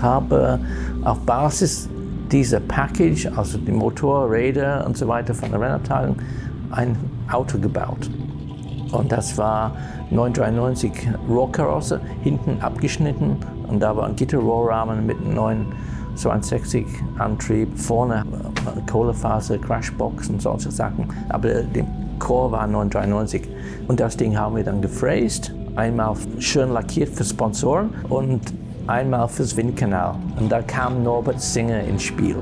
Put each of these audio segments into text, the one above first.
ich habe auf Basis dieser Package, also die Motorräder und so weiter von der Rennabteilung, ein Auto gebaut. Und das war 993 Rohrkarosse, hinten abgeschnitten und da war ein Gitterrohrrahmen mit einem neuen 62 Antrieb, vorne Kohlefaser, Crashbox und solche Sachen. Aber der Core war 993. Und das Ding haben wir dann gefräst, einmal schön lackiert für Sponsoren und einmal fürs Windkanal. Und da kam Norbert Singer ins Spiel.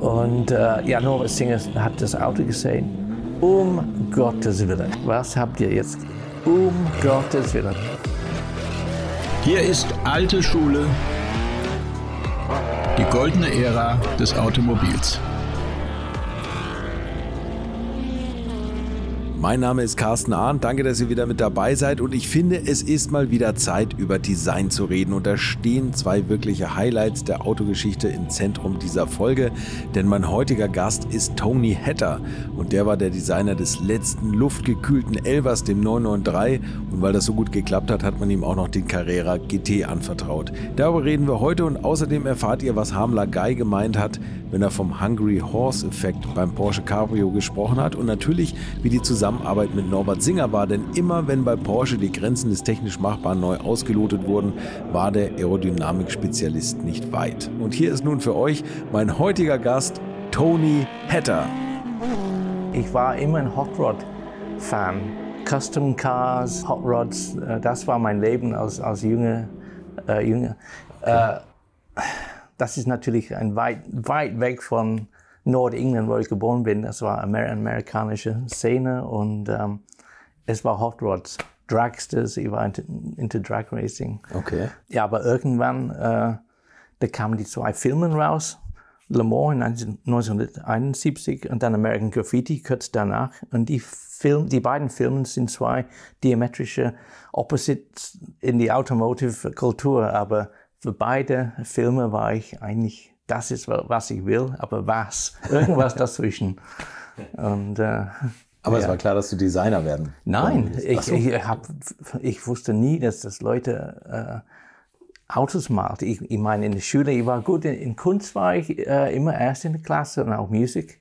Und äh, ja, Norbert Singer hat das Auto gesehen. Um Gottes Willen, was habt ihr jetzt? Um Gottes Willen. Hier ist alte Schule, die goldene Ära des Automobils. Mein Name ist Carsten Arndt. Danke, dass ihr wieder mit dabei seid. Und ich finde, es ist mal wieder Zeit, über Design zu reden. Und da stehen zwei wirkliche Highlights der Autogeschichte im Zentrum dieser Folge. Denn mein heutiger Gast ist Tony Hatter. Und der war der Designer des letzten luftgekühlten Elvers, dem 993. Und weil das so gut geklappt hat, hat man ihm auch noch den Carrera GT anvertraut. Darüber reden wir heute. Und außerdem erfahrt ihr, was Hamler Guy gemeint hat, wenn er vom Hungry Horse Effekt beim Porsche Cabrio gesprochen hat. Und natürlich, wie die Zusammenarbeit Zusammenarbeit mit Norbert Singer war, denn immer wenn bei Porsche die Grenzen des technisch Machbaren neu ausgelotet wurden, war der Aerodynamik-Spezialist nicht weit. Und hier ist nun für euch mein heutiger Gast, Tony Hatter. Ich war immer ein Hot Rod-Fan. Custom Cars, Hot Rods, äh, das war mein Leben als, als Junge. Äh, Junge. Okay. Äh, das ist natürlich ein weit, weit weg von Nordengland, wo ich geboren bin, das war eine amerikanische Szene und ähm, es war Hot Rods, Dragsters, ich war into, into Drag Racing. Okay. Ja, aber irgendwann, äh, da kamen die zwei Filme raus, Le Mans in 1971 und dann American Graffiti kurz danach. Und die, Film, die beiden Filme sind zwei diametrische Opposites in die Automotive-Kultur, aber für beide Filme war ich eigentlich das ist, was ich will, aber was? Irgendwas dazwischen. Und, äh, aber ja. es war klar, dass du Designer werden. Nein, ich, so. ich, hab, ich wusste nie, dass das Leute äh, Autos malt. Ich, ich meine, in der Schule, ich war gut in, in Kunst, war ich äh, immer erst in der Klasse und auch Musik.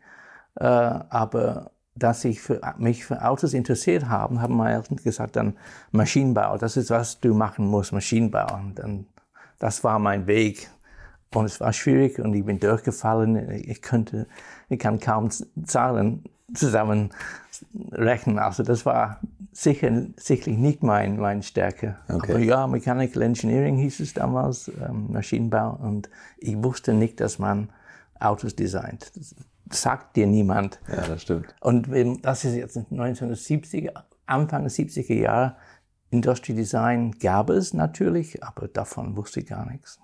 Äh, aber dass ich für, mich für Autos interessiert habe, haben meine Eltern gesagt, dann Maschinenbau, das ist, was du machen musst, Maschinenbau. Und dann, das war mein Weg. Und es war schwierig und ich bin durchgefallen. Ich könnte, ich kann kaum Zahlen zusammenrechnen. Also das war sicher, sicherlich nicht mein, meine Stärke. Okay. Aber ja, Mechanical Engineering hieß es damals, ähm, Maschinenbau. Und ich wusste nicht, dass man Autos designt. Das sagt dir niemand. Ja, das stimmt. Und das ist jetzt 1970er, Anfang der 70er Jahre. Industry Design gab es natürlich, aber davon wusste ich gar nichts.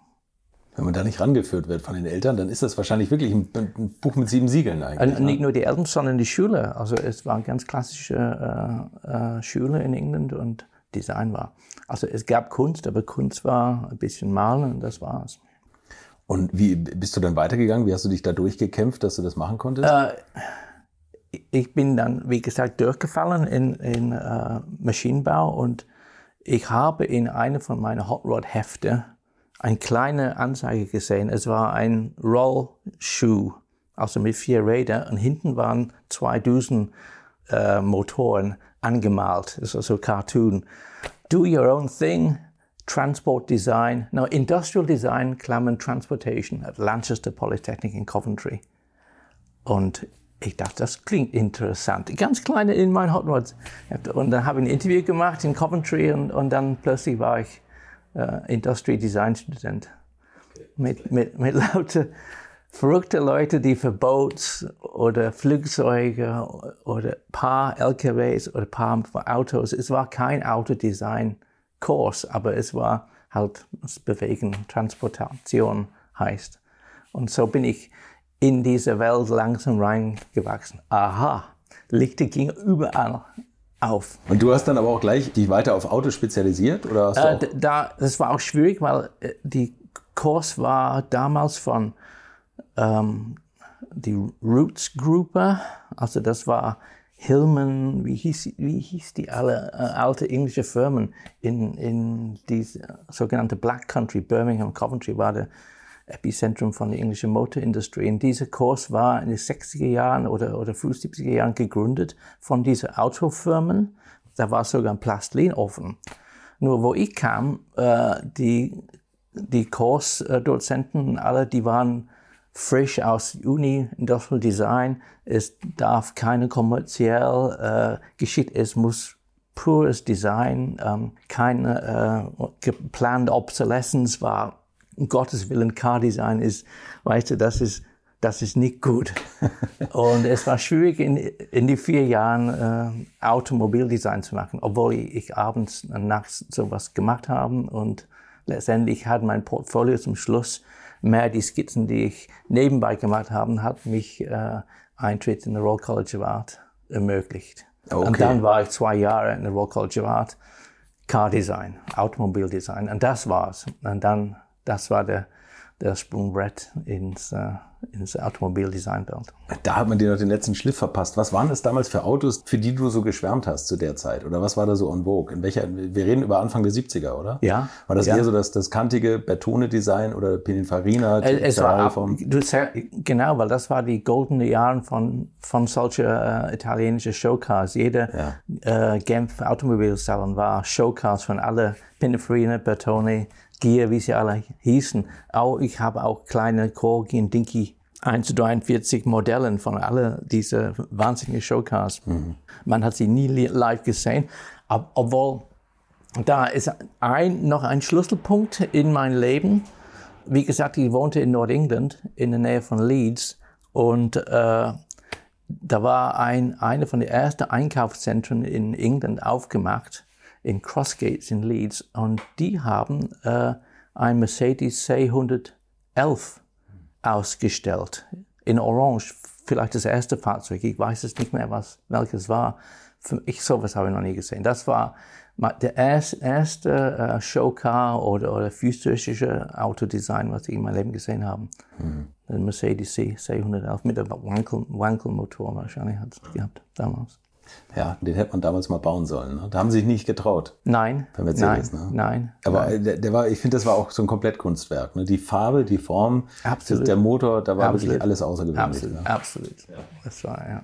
Wenn man da nicht rangeführt wird von den Eltern, dann ist das wahrscheinlich wirklich ein, ein Buch mit sieben Siegeln eigentlich. Und nicht ne? nur die Eltern, sondern die Schüler. Also es war eine ganz klassische äh, äh, Schule in England und Design war. Also es gab Kunst, aber Kunst war ein bisschen Malen und das war's. Und wie bist du dann weitergegangen? Wie hast du dich da durchgekämpft, dass du das machen konntest? Äh, ich bin dann, wie gesagt, durchgefallen in, in äh, Maschinenbau und ich habe in einem von meinen Hot Rod Hefte eine kleine Anzeige gesehen. Es war ein Rollschuh, also mit vier Rädern und hinten waren zwei Düsen äh, Motoren angemalt, also so Cartoon. Do your own thing, Transport Design, no, Industrial Design, Klammern Transportation at Lancaster Polytechnic in Coventry. Und ich dachte, das klingt interessant. Ganz kleine in mein Hot Rods. Und dann habe ich ein Interview gemacht in Coventry und, und dann plötzlich war ich äh, Industry Design Student. Mit, mit, mit lauter verrückte Leute, die für Boots oder Flugzeuge oder paar LKWs oder paar Autos, es war kein Autodesign-Kurs, aber es war halt das Bewegen, Transportation heißt. Und so bin ich in diese Welt langsam reingewachsen. Aha, Lichter gingen überall auf. Und du hast dann aber auch gleich dich weiter auf Autos spezialisiert? Oder äh, da, das war auch schwierig, weil äh, die Kurs war damals von ähm, die Roots Gruppe, also das war Hillman, wie hieß, wie hieß die alle äh, alte englische Firmen in, in diese sogenannte Black Country, Birmingham, Coventry war der Epizentrum von der englischen Motorindustrie. Und dieser Kurs war in den 60er Jahren oder, oder früh 70er Jahren gegründet von diesen Autofirmen. Da war sogar ein Plastilinofen. Nur wo ich kam, äh, die, die Kursdozenten, alle, die waren frisch aus Uni, Industrial Design. Es darf keine kommerziell äh, geschieht. Es muss pures Design, ähm, keine äh, geplante Obsolescence war. Um Gottes Willen, Car-Design ist, weißt du, das ist, das ist nicht gut. und es war schwierig, in, in die vier Jahren äh, Automobildesign zu machen, obwohl ich, ich abends und nachts sowas gemacht habe. Und letztendlich hat mein Portfolio zum Schluss mehr die Skizzen, die ich nebenbei gemacht habe, hat mich äh, Eintritt in der Royal College of Art ermöglicht. Okay. Und dann war ich zwei Jahre in der Royal College of Art, Car Design, Automobildesign. Und das war's. Und dann, das war der, der Sprungbrett ins, äh, ins Automobildesignwelt. Da hat man dir noch den letzten Schliff verpasst. Was waren das damals für Autos, für die du so geschwärmt hast zu der Zeit? Oder was war da so en vogue? In welcher, wir reden über Anfang der 70er, oder? Ja. War das ja. eher so das, das kantige Betone-Design oder Pininfarina? Es war, vom du, genau, weil das war die goldene Jahre von, von solchen äh, italienischen Showcars. Jeder ja. äh, Genf Automobilsalon war Showcars von alle Pininfarina, Bertone, Gier, wie sie alle hießen. Auch, ich habe auch kleine Corgi und Dinky 1 zu 43 Modellen von alle diese wahnsinnigen Showcars. Mhm. Man hat sie nie live gesehen, obwohl da ist ein, noch ein Schlüsselpunkt in meinem Leben. Wie gesagt, ich wohnte in Nordengland, in der Nähe von Leeds und äh, da war ein, eine von den ersten Einkaufszentren in England aufgemacht in Crossgates in Leeds und die haben äh, ein Mercedes C111 ausgestellt in Orange. Vielleicht das erste Fahrzeug. Ich weiß es nicht mehr, was, welches war. Für ich sowas habe ich noch nie gesehen. Das war der erste äh, Showcar oder, oder physische Autodesign, was ich in meinem Leben gesehen habe. Mhm. Der Mercedes C, C111 mit einem Wankel-Motor wahrscheinlich hat es gehabt damals. Ja, den hätte man damals mal bauen sollen. Ne? Da haben sie sich nicht getraut. Nein. Bei Mercedes, nein, ne? nein. Aber nein. Der, der, war, ich finde, das war auch so ein Komplettkunstwerk. Ne? Die Farbe, die Form, absolut. der Motor, da war absolut. wirklich alles außergewöhnlich. Absolut, ne? absolut. Ja. Das war, ja.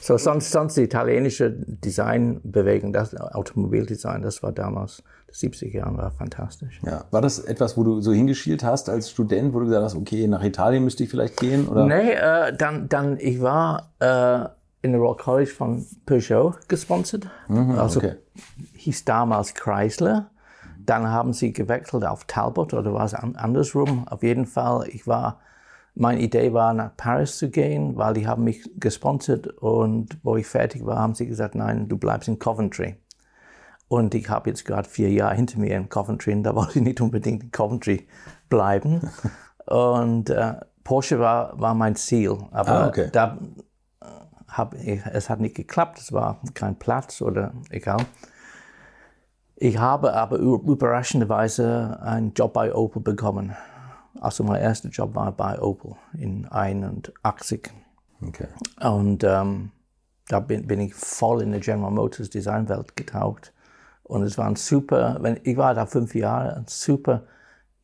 So, sonst, sonst die italienische Designbewegung, das Automobildesign, das war damals, die 70er Jahre war fantastisch. Ja. War das etwas, wo du so hingeschielt hast als Student, wo du gesagt hast, okay, nach Italien müsste ich vielleicht gehen? Oder? Nee, äh, dann, dann, ich war, äh, in der Royal College von Peugeot gesponsert. Mhm, also okay. hieß damals Chrysler. Dann haben sie gewechselt auf Talbot oder war es andersrum. Auf jeden Fall, ich war, meine Idee war, nach Paris zu gehen, weil die haben mich gesponsert und wo ich fertig war, haben sie gesagt, nein, du bleibst in Coventry. Und ich habe jetzt gerade vier Jahre hinter mir in Coventry und da wollte ich nicht unbedingt in Coventry bleiben. und äh, Porsche war, war mein Ziel. Aber ah, okay. da hab, es hat nicht geklappt, es war kein Platz oder egal. Ich habe aber überraschenderweise einen Job bei Opel bekommen. Also mein erster Job war bei Opel in 81. Okay. Und ähm, da bin, bin, ich voll in der General Motors Designwelt getaucht. Und es war ein super, wenn, ich war da fünf Jahre, ein super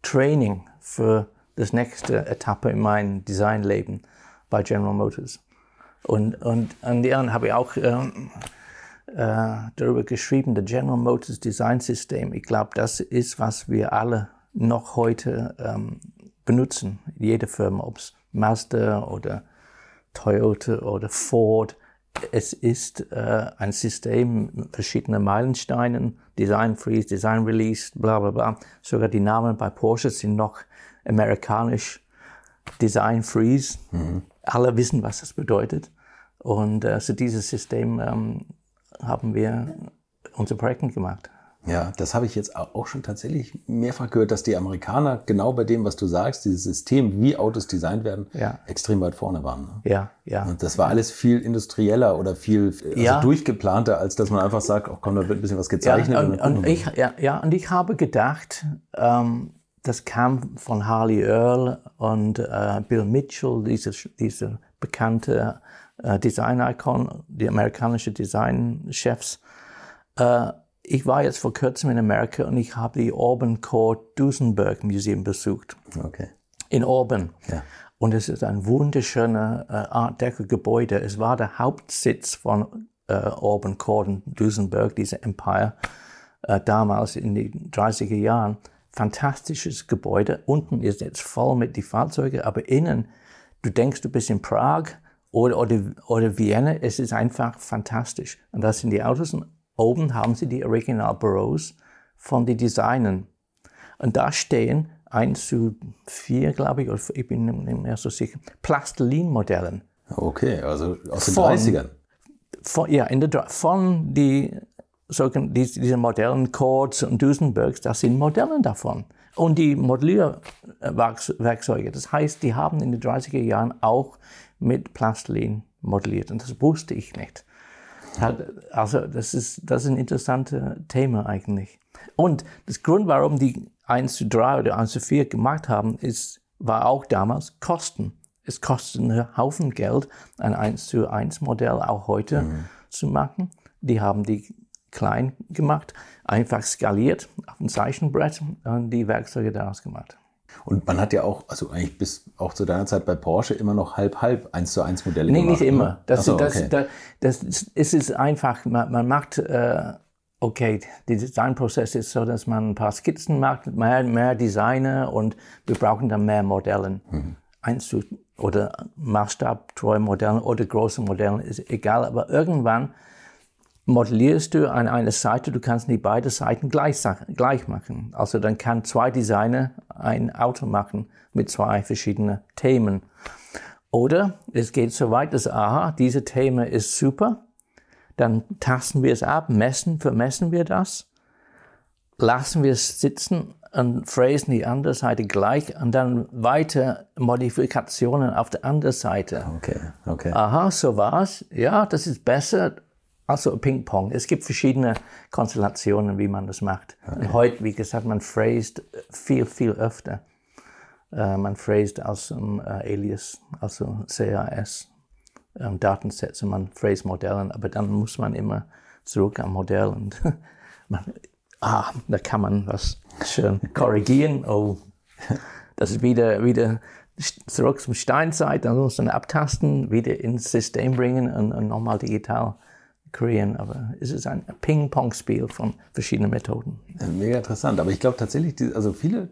Training für das nächste Etappe in meinem Designleben bei General Motors. Und, und an deren habe ich auch äh, äh, darüber geschrieben, der General Motors Design System. Ich glaube, das ist, was wir alle noch heute ähm, benutzen. Jede Firma, ob es Mazda oder Toyota oder Ford. Es ist äh, ein System mit verschiedenen Meilensteinen, Design Freeze, Design Release, bla bla bla. Sogar die Namen bei Porsche sind noch amerikanisch. Design Freeze. Mhm. Alle wissen, was das bedeutet. Und äh, so dieses System ähm, haben wir unsere Projekte gemacht. Ja, das habe ich jetzt auch schon tatsächlich mehrfach gehört, dass die Amerikaner genau bei dem, was du sagst, dieses System, wie Autos designt werden, ja. extrem weit vorne waren. Ne? Ja, ja. Und das war alles viel industrieller oder viel also ja. durchgeplanter, als dass man einfach sagt, oh komm, da wird ein bisschen was gezeichnet. Ja, und, und, und ich, ja, ja, und ich habe gedacht, ähm, das kam von Harley Earl und äh, Bill Mitchell, diese, diese bekannte äh, Design-Icon, die amerikanischen Designchefs. Äh, ich war jetzt vor kurzem in Amerika und ich habe die Auburn Court Duesenberg Museum besucht. Okay. In Auburn. Ja. Und es ist ein wunderschöner äh, Art Deco-Gebäude. Es war der Hauptsitz von äh, Auburn Court in Duesenberg, diese Empire, äh, damals in den 30er Jahren. Fantastisches Gebäude. Unten ist jetzt voll mit die Fahrzeuge, aber innen, du denkst, du bist in Prag oder, oder, oder Vienna. Es ist einfach fantastisch. Und das sind die Autos. Und oben haben sie die Original Büros von den Designern. Und da stehen 1 zu 4, glaube ich, oder ich bin nicht mehr so sicher, Plastilin-Modellen. Okay, also aus den Von- 30ern. Von, ja, in der, von die, sogen- die, diese Modellen Cords und Duesenbergs, das sind Modelle davon. Und die Modellierwerkzeuge, das heißt, die haben in den 30er Jahren auch mit Plastilin modelliert. Und das wusste ich nicht. Also das ist, das ist ein interessantes Thema eigentlich. Und das Grund, warum die 1 zu 3 oder 1 zu 4 gemacht haben, ist, war auch damals Kosten. Es kostet einen Haufen Geld, ein 1 zu 1 Modell auch heute zu machen. Die haben die klein gemacht, einfach skaliert auf ein Zeichenbrett und die Werkzeuge daraus gemacht. Und man hat ja auch, also eigentlich bis auch zu deiner Zeit bei Porsche immer noch halb-halb 1 zu 1 Modelle Nee, gemacht. nicht immer. Das, so, das, okay. das, das, ist- es ist einfach, man, man macht, äh, okay, der Designprozess ist so, dass man ein paar Skizzen macht, mehr, mehr Designer und wir brauchen dann mehr Modellen. Mhm. Eins zu, oder maßstabtreue Modellen oder große Modellen, ist egal, aber irgendwann modellierst du an einer Seite, du kannst nicht beide Seiten gleich, gleich machen. Also dann kann zwei Designer ein Auto machen mit zwei verschiedenen Themen. Oder es geht so weit, dass, aha, diese Thema ist super, dann tasten wir es ab, messen, vermessen wir das, lassen wir es sitzen und phrasen die andere Seite gleich und dann weiter Modifikationen auf der anderen Seite. Okay, okay. Aha, so war's. Ja, das ist besser. Also Ping-Pong. Es gibt verschiedene Konstellationen, wie man das macht. Und heute, wie gesagt, man phrased viel, viel öfter. Äh, man phrased aus dem äh, Alias, also CAS, ähm, Datensätze, man phrased Modellen, aber dann muss man immer zurück am Modell und man, ah, da kann man was schön korrigieren. Oh, das ist wieder, wieder zurück zum Steinzeit, dann muss man abtasten, wieder ins System bringen und, und nochmal digital kreieren. Aber es ist ein Ping-Pong-Spiel von verschiedenen Methoden. Mega interessant. Aber ich glaube tatsächlich, also viele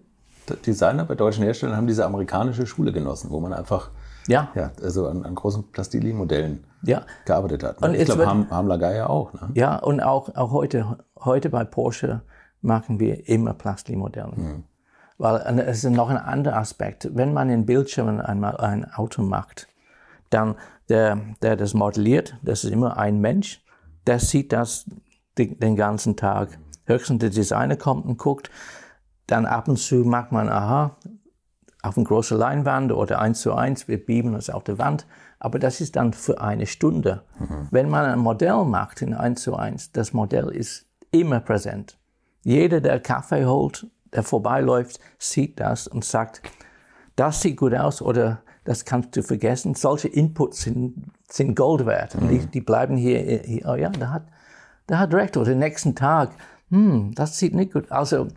Designer bei deutschen Herstellern haben diese amerikanische Schule genossen, wo man einfach Ja, ja, also an, an großen Plastilin-Modellen ja. gearbeitet hat. ne? Und ich glaube, Ham, Hamler Geier auch. Ne? Ja, und auch, auch heute, heute bei Porsche machen wir immer Plastikmodelle. Weil und es ist noch ein anderer Aspekt. Wenn man in Bildschirmen einmal ein Auto macht, dann der, der das modelliert, das ist immer ein Mensch, der sieht das den, ganzen Tag. Höchstens der Designer kommt und guckt, dann ab und zu macht man, aha, auf eine große Leinwand oder eins zu eins, wir beamen es auf der Wand. Aber das ist dann für eine Stunde. Wenn man ein Modell macht in eins zu eins, das Modell ist immer präsent. Jeder, der Kaffee holt, der vorbeiläuft, sieht das und sagt, das sieht gut aus oder das kannst du vergessen. Solche Inputs sind, sind Gold wert. Und die, die bleiben hier, hier, oh ja, der hat, der hat recht. Oder den nächsten Tag, hm, das sieht nicht gut. Also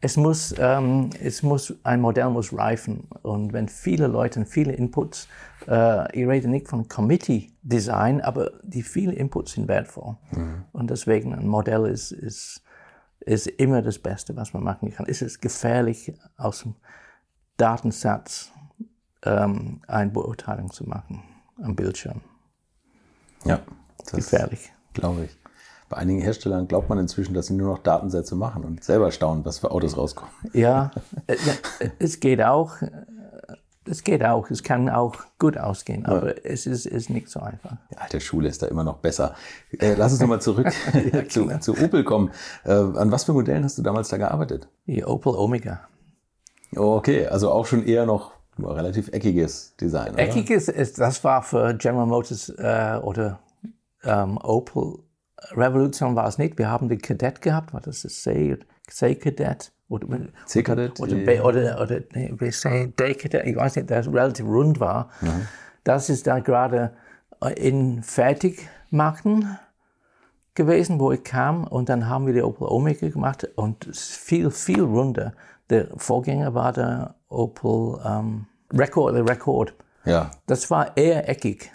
es muss, ähm, es muss, ein Modell muss reifen. Und wenn viele Leute, viele Inputs, äh, ich rede nicht von Committee Design, aber die vielen Inputs sind wertvoll. Und deswegen ein Modell ist, ist, ist immer das Beste, was man machen kann. Es ist gefährlich, aus dem Datensatz ähm, eine Beurteilung zu machen am Bildschirm. Ja, das Gefährlich. glaube ich. Bei einigen Herstellern glaubt man inzwischen, dass sie nur noch Datensätze machen und selber staunen, was für Autos rauskommen. Ja, äh, ja, es geht auch. äh, Es geht auch. Es kann auch gut ausgehen, aber es ist, ist nicht so einfach. Die alte Schule ist da immer noch besser. Äh, lass uns nochmal zurück zu, zu Opel kommen. Äh, an was für Modellen hast du damals da gearbeitet? Die Opel Omega. Oh, okay, also auch schon eher noch relativ eckiges Design. Oder? Eckiges, ist, das war für General Motors äh, oder ähm, Opel Revolution war es nicht. Wir haben den Kadett gehabt, war das das C, C Kadett? Oder? Oder, oder, oder nee, wir sagen D Kadett, ich weiß nicht, der relativ rund war. Das ist da gerade in Fertigmachen gewesen, wo ich kam. Und dann haben wir die Opel Omega gemacht und viel, viel runder. Der Vorgänger war der Opel ähm, Record, der Record. Ja. Das war eher eckig.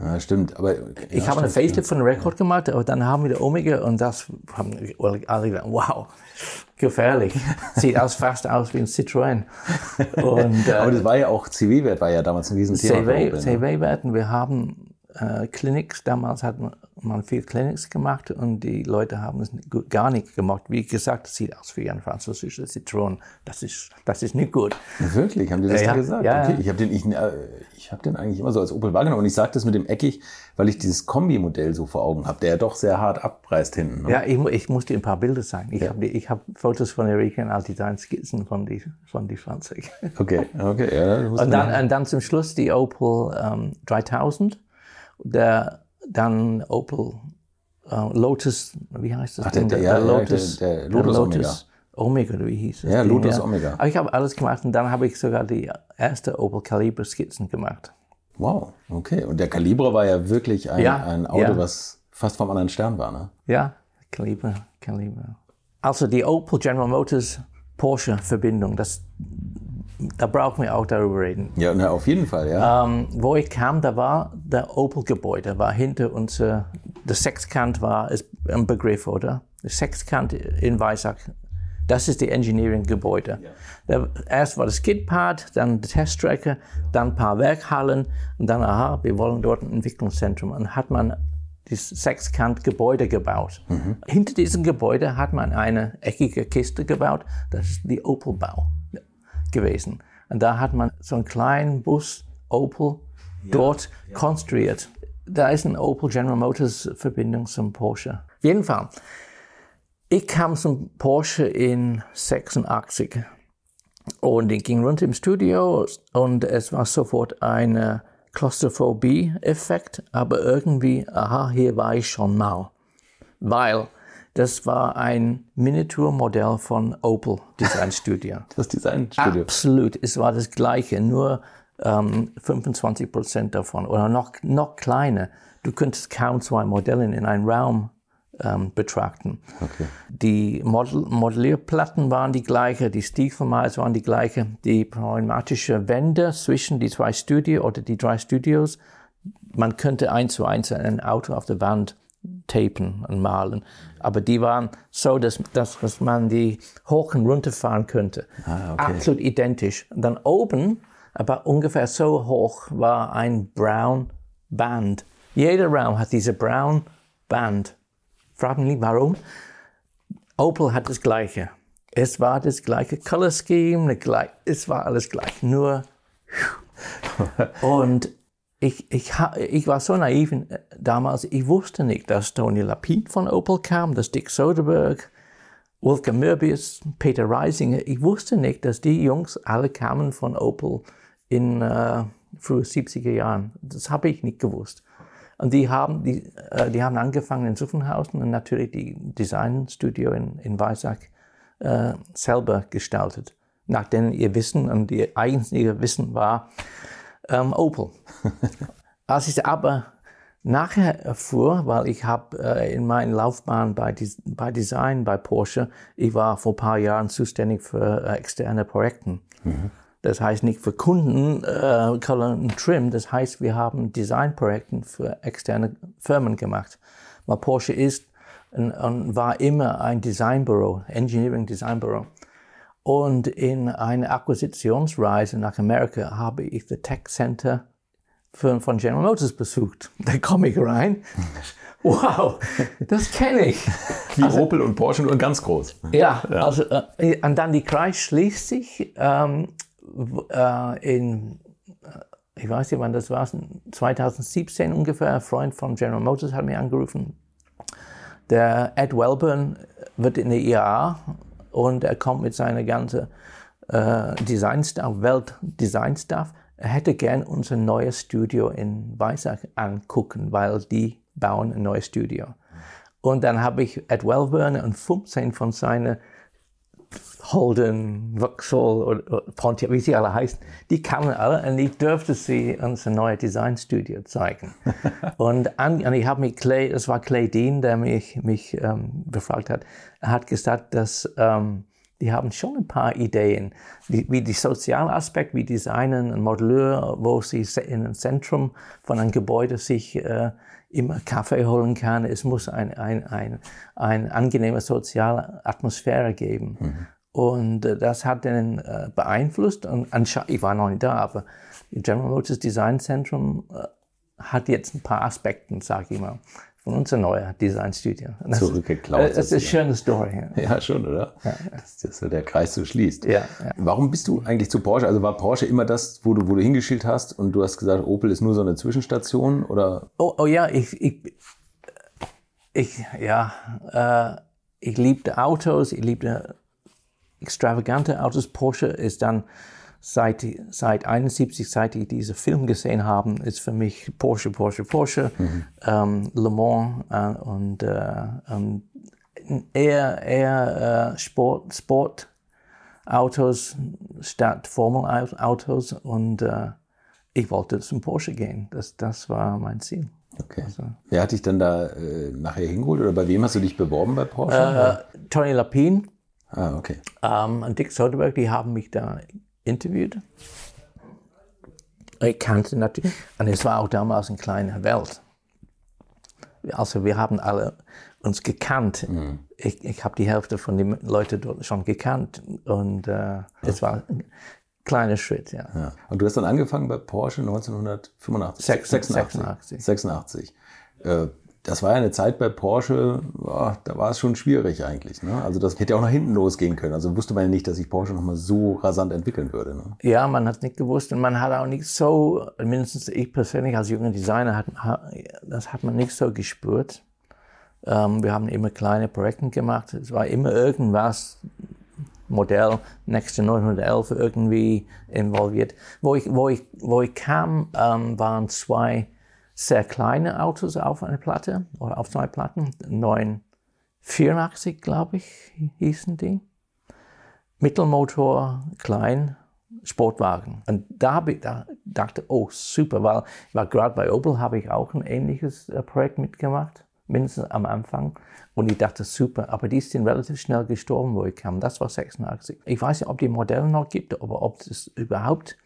Ja, stimmt. Aber Ich ja, habe einen stimmt. Facelift von Record gemacht, aber dann haben wir die Omega und das haben alle gesagt, wow, gefährlich. Sieht aus, fast aus wie ein Citroën. Und Aber äh, das war ja auch, CW-Wert war ja damals ein Riesenthema. Opel, ne? CW-Werten, wir haben äh, Clinics, damals hat man, man viel Clinics gemacht und die Leute haben es gar nicht gemacht. Wie gesagt, es sieht aus wie ein französischer Citroën. Das ist, das ist nicht gut. Wirklich, haben die das Ja, ja. gesagt? Ja, okay, ja. ich habe den, ich, äh, ich hab den eigentlich immer so als Opel wahrgenommen und ich sage das mit dem eckig, weil ich dieses Kombi-Modell so vor Augen habe, der ja doch sehr hart abreißt hinten. Ne? Ja, ich, ich muss dir ein paar Bilder zeigen. Ich habe ich hab Fotos von Erika und Altidein Skizzen von die, von die Fahrzeug. Okay, okay, ja. Und dann, und dann zum Schluss die Opel ähm, 3000, der, dann Opel äh, Lotus, wie heißt das? Ach, der- Ding? der- ja, ja, der- der Lotus Omega. Omega, oder wie hieß das? Ja, Ding, Lotus Omega. Aber ich habe alles gemacht und dann habe ich sogar die erste Opel Caliber Skizzen gemacht. Wow, okay. Und der Calibre war ja wirklich ein, Ja, ein Auto, ja. was fast vom anderen Stern war, ne? Ja, Caliber, Caliber. Also die Opel General Motors Porsche Verbindung, das, da brauchen wir auch darüber reden. Ja, na, auf jeden Fall, ja. Ähm, wo ich kam, da war der Opel-Gebäude, war hinter uns, äh, der Sexkant war ist ein Begriff, oder? Der Sexkant in Weissach, das ist die Engineering-Gebäude. Der- Erst war das Skidpad, dann die Teststrecke, dann ein paar Werkhallen und dann, aha, wir wollen dort ein Entwicklungszentrum. Und hat man das Sexkant-Gebäude gebaut. Hinter diesem Gebäude hat man eine eckige Kiste gebaut, das ist die Opel-Bau gewesen. Und da hat man so einen kleinen Bus Opel dort konstruiert. Da ist eine Opel General Motors Verbindung zum Porsche. Auf jeden Fall. Ich kam zum Porsche in 86 und ich ging runter im Studio und es war sofort ein Klaustrophobie-Effekt, aber irgendwie, aha, hier war ich schon mal. Weil das war ein Miniaturmodell von Opel Design Studio. Das Designstudio. Absolut, es war das Gleiche, nur ähm, 25 Prozent davon oder noch, noch kleiner. Du könntest kaum zwei Modelle in einem Raum ähm, betrachten. Okay. Die Modell Modellierplatten waren die gleiche, die Stiefelmaß waren die gleiche, die pneumatische Wände zwischen die zwei Studio oder die drei Studios, man könnte eins zu eins ein Auto auf der Wand tapen und malen. Aber die waren so, dass, dass, dass man die hoch und runter fahren könnte. Ah, okay. Absolut identisch. Und dann oben, aber ungefähr so hoch, war ein Brown Band. Jeder Raum hat diese Brown Band. Frag mich nicht warum. Opel hat das Gleiche. Es war das gleiche Color Scheme, es war alles gleich, nur. Und ich, ich, ich war so naiv damals, ich wusste nicht, dass Tony Lapid von Opel kam, dass Dick Soderbergh, Wolfgang Möbius, Peter Reisinger. Ich wusste nicht, dass die Jungs alle kamen von Opel in äh, frühen 70er Jahren. Das habe ich nicht gewusst. Und die haben, die, äh, die haben angefangen in Zuffenhausen und natürlich die Designstudio in, in Weissach äh, selber gestaltet. Nachdem ihr Wissen und ihr eigentliche Wissen war ähm, Opel. Als ich aber nachher erfuhr, weil ich habe äh, in meiner Laufbahn bei, bei Design bei Porsche, ich war vor ein paar Jahren zuständig für äh, externe Projekte. Das heißt nicht für Kunden, äh, Color und Trim, das heißt, wir haben Designprojekte für externe Firmen gemacht. Weil Porsche ist und, und war immer ein Designbüro, Engineering Designbüro. Und in einer Akquisitionsreise nach Amerika habe ich das Tech Center von General Motors besucht. Da komme ich rein. Wow, das kenne ich. Wie Opel und Porsche nur ganz groß. Ja, also äh, und dann die Kreis schließt sich ähm, äh, in, äh, ich weiß nicht wann das war, 2017 ungefähr. Ein Freund von General Motors hat mich angerufen. Der Ed Welburn wird in der IAA und er kommt mit seiner ganzen äh, Designstaff, Welt-Designstaff. Er hätte gern unser neues Studio in Weissach angucken, weil die bauen ein neues Studio. Und dann habe ich Ed Welburn und 15 von seinen Holden, Vauxhall oder Pontiac, wie sie alle heißen, die kamen alle und ich durfte sie unser neues Designstudio zeigen. und, an, und ich habe mich Clay, es war Clay Dean, der mich, mich ähm, befragt hat, er hat gesagt, dass ähm, die haben schon ein paar Ideen, die, wie die soziale Aspekt, wie Designen, ein Modelleur, wo sie in einem Zentrum von einem Gebäude sich äh, immer Kaffee holen kann. Es muss ein, ein, ein, ein angenehme soziale Atmosphäre geben. Mhm. Und äh, das hat den äh, beeinflusst. Und ich war noch nicht da, aber General Motors Design Zentrum äh, hat jetzt ein paar Aspekte, sage ich mal, von unserem neuen Designstudio. Zurückgeklaut. Das, das ist eine schöne Story. Ja, ja schon, oder? Ja, ja. Dass, dass so der Kreis so schließt. Ja, ja, Warum bist du eigentlich zu Porsche? Also war Porsche immer das, wo du, wo du hingeschielt hast und du hast gesagt, Opel ist nur so eine Zwischenstation? Oder? Oh, oh ja, ich, ich, ich ja, äh, ich liebte Autos, ich liebte extravagante Autos. Porsche ist dann seit, seit 71, seit ich diesen Film gesehen habe, ist für mich Porsche, Porsche, Porsche, mhm. ähm, Le Mans äh, und äh, ähm, eher, eher äh, Sport, Sportautos statt Formelautos und äh, ich wollte zum Porsche gehen. Das, das war mein Ziel. Okay. Also, Wer hat dich dann da äh, nachher hingeholt oder bei wem hast du dich beworben bei Porsche? Äh, Tony Lapine Ah, okay. Ähm, und Dick Soderbergh, die haben mich da interviewt. Ich kannte natürlich, und es war auch damals eine kleine Welt. Also wir haben alle uns gekannt. Mhm. Ich, ich habe die Hälfte von den Leuten dort schon gekannt und äh, es war ein kleiner Schritt, ja. ja. Und du hast dann angefangen bei Porsche 1985? 86. 86. 86. Äh, das war ja eine Zeit bei Porsche, boah, da war es schon schwierig eigentlich. Ne? Also das hätte ja auch nach hinten losgehen können. Also wusste man ja nicht, dass sich Porsche nochmal so rasant entwickeln würde. Ne? Ja, man hat es nicht gewusst und man hat auch nicht so, mindestens ich persönlich als junger Designer, hat, das hat man nicht so gespürt. Ähm, wir haben immer kleine Projekte gemacht. Es war immer irgendwas, Modell, nächste 911 irgendwie involviert. Wo ich, wo ich, wo ich kam, ähm, waren zwei sehr kleine Autos auf einer Platte oder auf zwei Platten. 984, glaube ich, hießen die. Mittelmotor, klein, Sportwagen. Und da habe ich da dachte, oh super, weil ich gerade bei Opel, habe ich auch ein ähnliches äh, Projekt mitgemacht, mindestens am Anfang. Und ich dachte, super, aber die sind relativ schnell gestorben, wo ich kam. Das war 86. Ich weiß nicht, ob die Modelle noch gibt, aber ob es überhaupt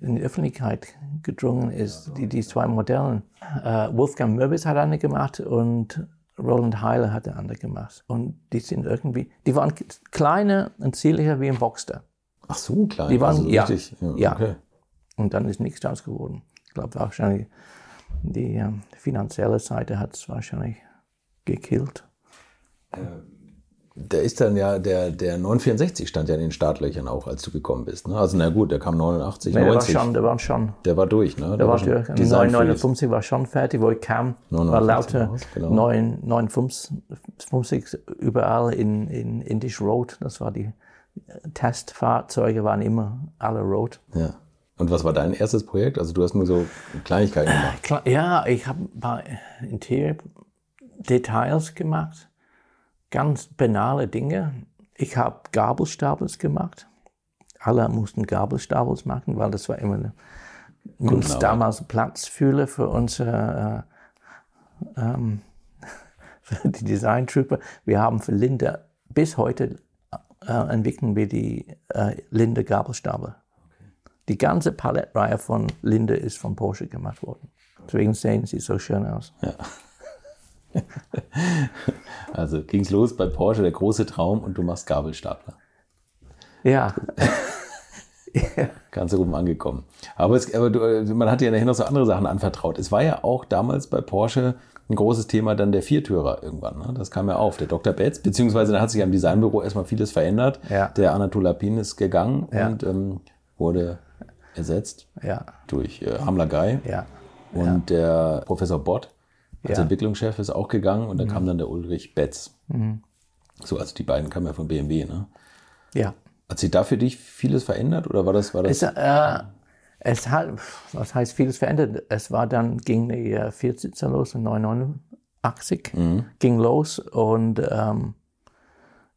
in die Öffentlichkeit gedrungen ist, die, die zwei Modellen. Äh, Wolfgang Möbis hat eine gemacht und Roland Heiler hat eine andere gemacht. Und die sind irgendwie, die waren kleiner und zierlicher wie ein Boxster. Ach so, klein. Die waren, also ja, richtig, ja. Okay. Und dann ist nichts draus geworden. Ich glaube wahrscheinlich, die äh, finanzielle Seite hat es wahrscheinlich gekillt. Ähm da ist dann ja der, der 964 stand ja in den Startlöchern auch, als du gekommen bist. Ne? Also na gut, der kam 89, nee, 90. Der war schon, der war schon. Der war durch, ne? Der, der war, war durch. 959 war schon fertig, wo ich kam. 59 war lauter genau. 959 überall in, in Indisch Road. Das war die Testfahrzeuge waren immer alle Road. Ja. Und was war dein erstes Projekt? Also du hast nur so Kleinigkeiten gemacht. Ja, ich habe ein paar Interior Details gemacht ganz banale Dinge. Ich habe Gabelstapels gemacht. Alle mussten Gabelstapels machen, weil das war immer eine, uns damals Platzfühler für unsere äh, ähm, für die Designtruppe. Wir haben für Linde bis heute äh, entwickeln wir die äh, Linde Gabelstapel. Okay. Die ganze Palettreihe von Linde ist von Porsche gemacht worden. Deswegen sehen sie so schön aus. Ja. also ging es los bei Porsche, der große Traum, und du machst Gabelstapler. Ja. Ganz oben angekommen. Aber, es, aber du, äh, man hat dir ja nachher noch so andere Sachen anvertraut. Es war ja auch damals bei Porsche ein großes Thema dann der Viertürer irgendwann. Ne? Das kam ja auf, der Dr. Betz, beziehungsweise da hat sich am Designbüro erstmal vieles verändert. Ja. Der Anatol Lapin ist gegangen ja. und ähm, wurde ersetzt ja. durch äh, Hamler Guy. Ja. Und der Professor Bott als ja. Entwicklungschef ist auch gegangen und dann mhm. kam dann der Ulrich Betz. Mhm. So, also die beiden kamen ja von BMW, ne? Ja. Hat sich da für dich vieles verändert oder war das? War das es, äh, es hat, was heißt vieles verändert? Es war dann, ging die äh, Viersitzer los in 1989, mhm. ging los und ähm,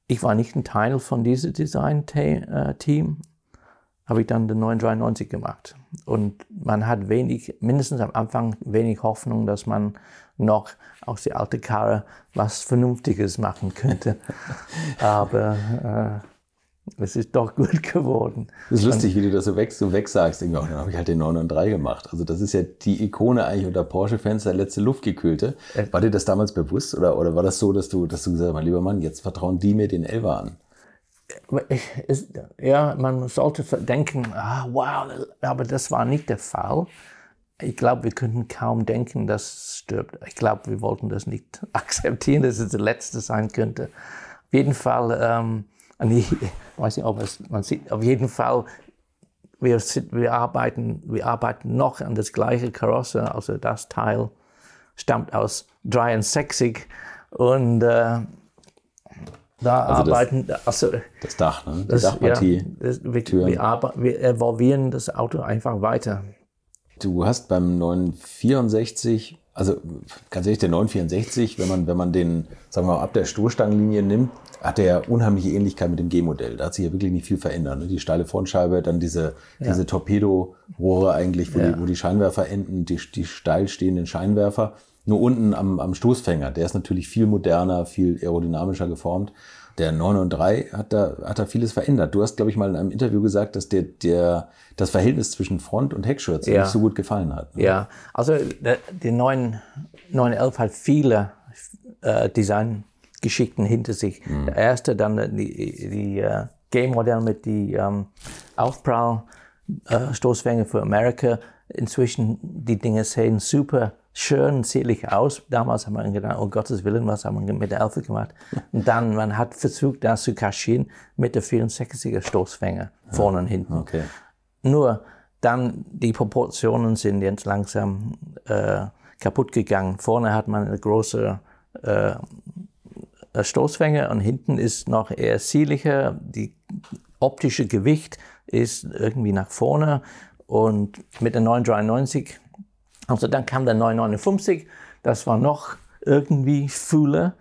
ich war nicht ein Teil von diesem Design-Team, habe ich dann den 993 gemacht. Und man hat wenig, mindestens am Anfang wenig Hoffnung, dass man noch aus der alten Karre was Vernünftiges machen könnte. Aber äh, es ist doch gut geworden. Das ist lustig, wie du das so weg, so weg sagst. Irgendwie, dann habe ich halt den 993 gemacht. Also das ist ja die Ikone eigentlich unter Porsche-Fans, der letzte Luftgekühlte. Äh. War dir das damals bewusst oder, oder war das so, dass du, dass du gesagt hast, mein lieber Mann, jetzt vertrauen die mir den Elva an? Ja, man sollte denken, ah, wow, aber das war nicht der Fall. Ich glaube, wir könnten kaum denken, dass es stirbt. Ich glaube, wir wollten das nicht akzeptieren, dass es der letzte sein könnte. Auf jeden Fall, ähm, ich weiß nicht, ob es, man sieht, auf jeden Fall, wir, wir, arbeiten, wir arbeiten noch an das gleiche Karosse, also das Teil stammt aus 63 und äh, da also arbeiten, das, also das Dach, ne? die das, Dachpartie. Ja, das, wir, wir, wir, evolvieren das Auto einfach weiter. Du hast beim 964, also ganz ehrlich, der 964, wenn man, wenn man den, sagen wir mal, ab der Stoßstangenlinie nimmt, hat er ja unheimliche Ähnlichkeit mit dem G-Modell. Da hat sich ja wirklich nicht viel verändert. Ne? Die steile Frontscheibe, dann diese, ja. diese Torpedorohre eigentlich, wo, ja. die, wo die Scheinwerfer enden, die, die steil stehenden Scheinwerfer. Nur unten am, am Stoßfänger, der ist natürlich viel moderner, viel aerodynamischer geformt. Der 993 hat da, hat da vieles verändert. Du hast, glaube ich, mal in einem Interview gesagt, dass der, der, das Verhältnis zwischen Front- und Heckschürze ja. nicht so gut gefallen hat. Ne? Ja, also der, der 9, 911 hat viele äh, Designgeschichten hinter sich. Mhm. Der erste, dann die, die uh, Game-Modell mit die ähm, Aufprall-Stoßfänge äh, für Amerika. Inzwischen, die Dinge sehen super schön zierlich aus. Damals haben wir gedacht, oh Gottes Willen, was haben wir mit der Elfe gemacht? Und dann, man hat versucht, das zu kaschieren mit der 64er Stoßfänger, vorne und hinten. Okay. Nur dann, die Proportionen sind jetzt langsam äh, kaputt gegangen. Vorne hat man eine große äh, Stoßfänger und hinten ist noch eher zierlicher. Die optische Gewicht ist irgendwie nach vorne und mit der 993 also dann kam der 959, das war noch irgendwie Fühle.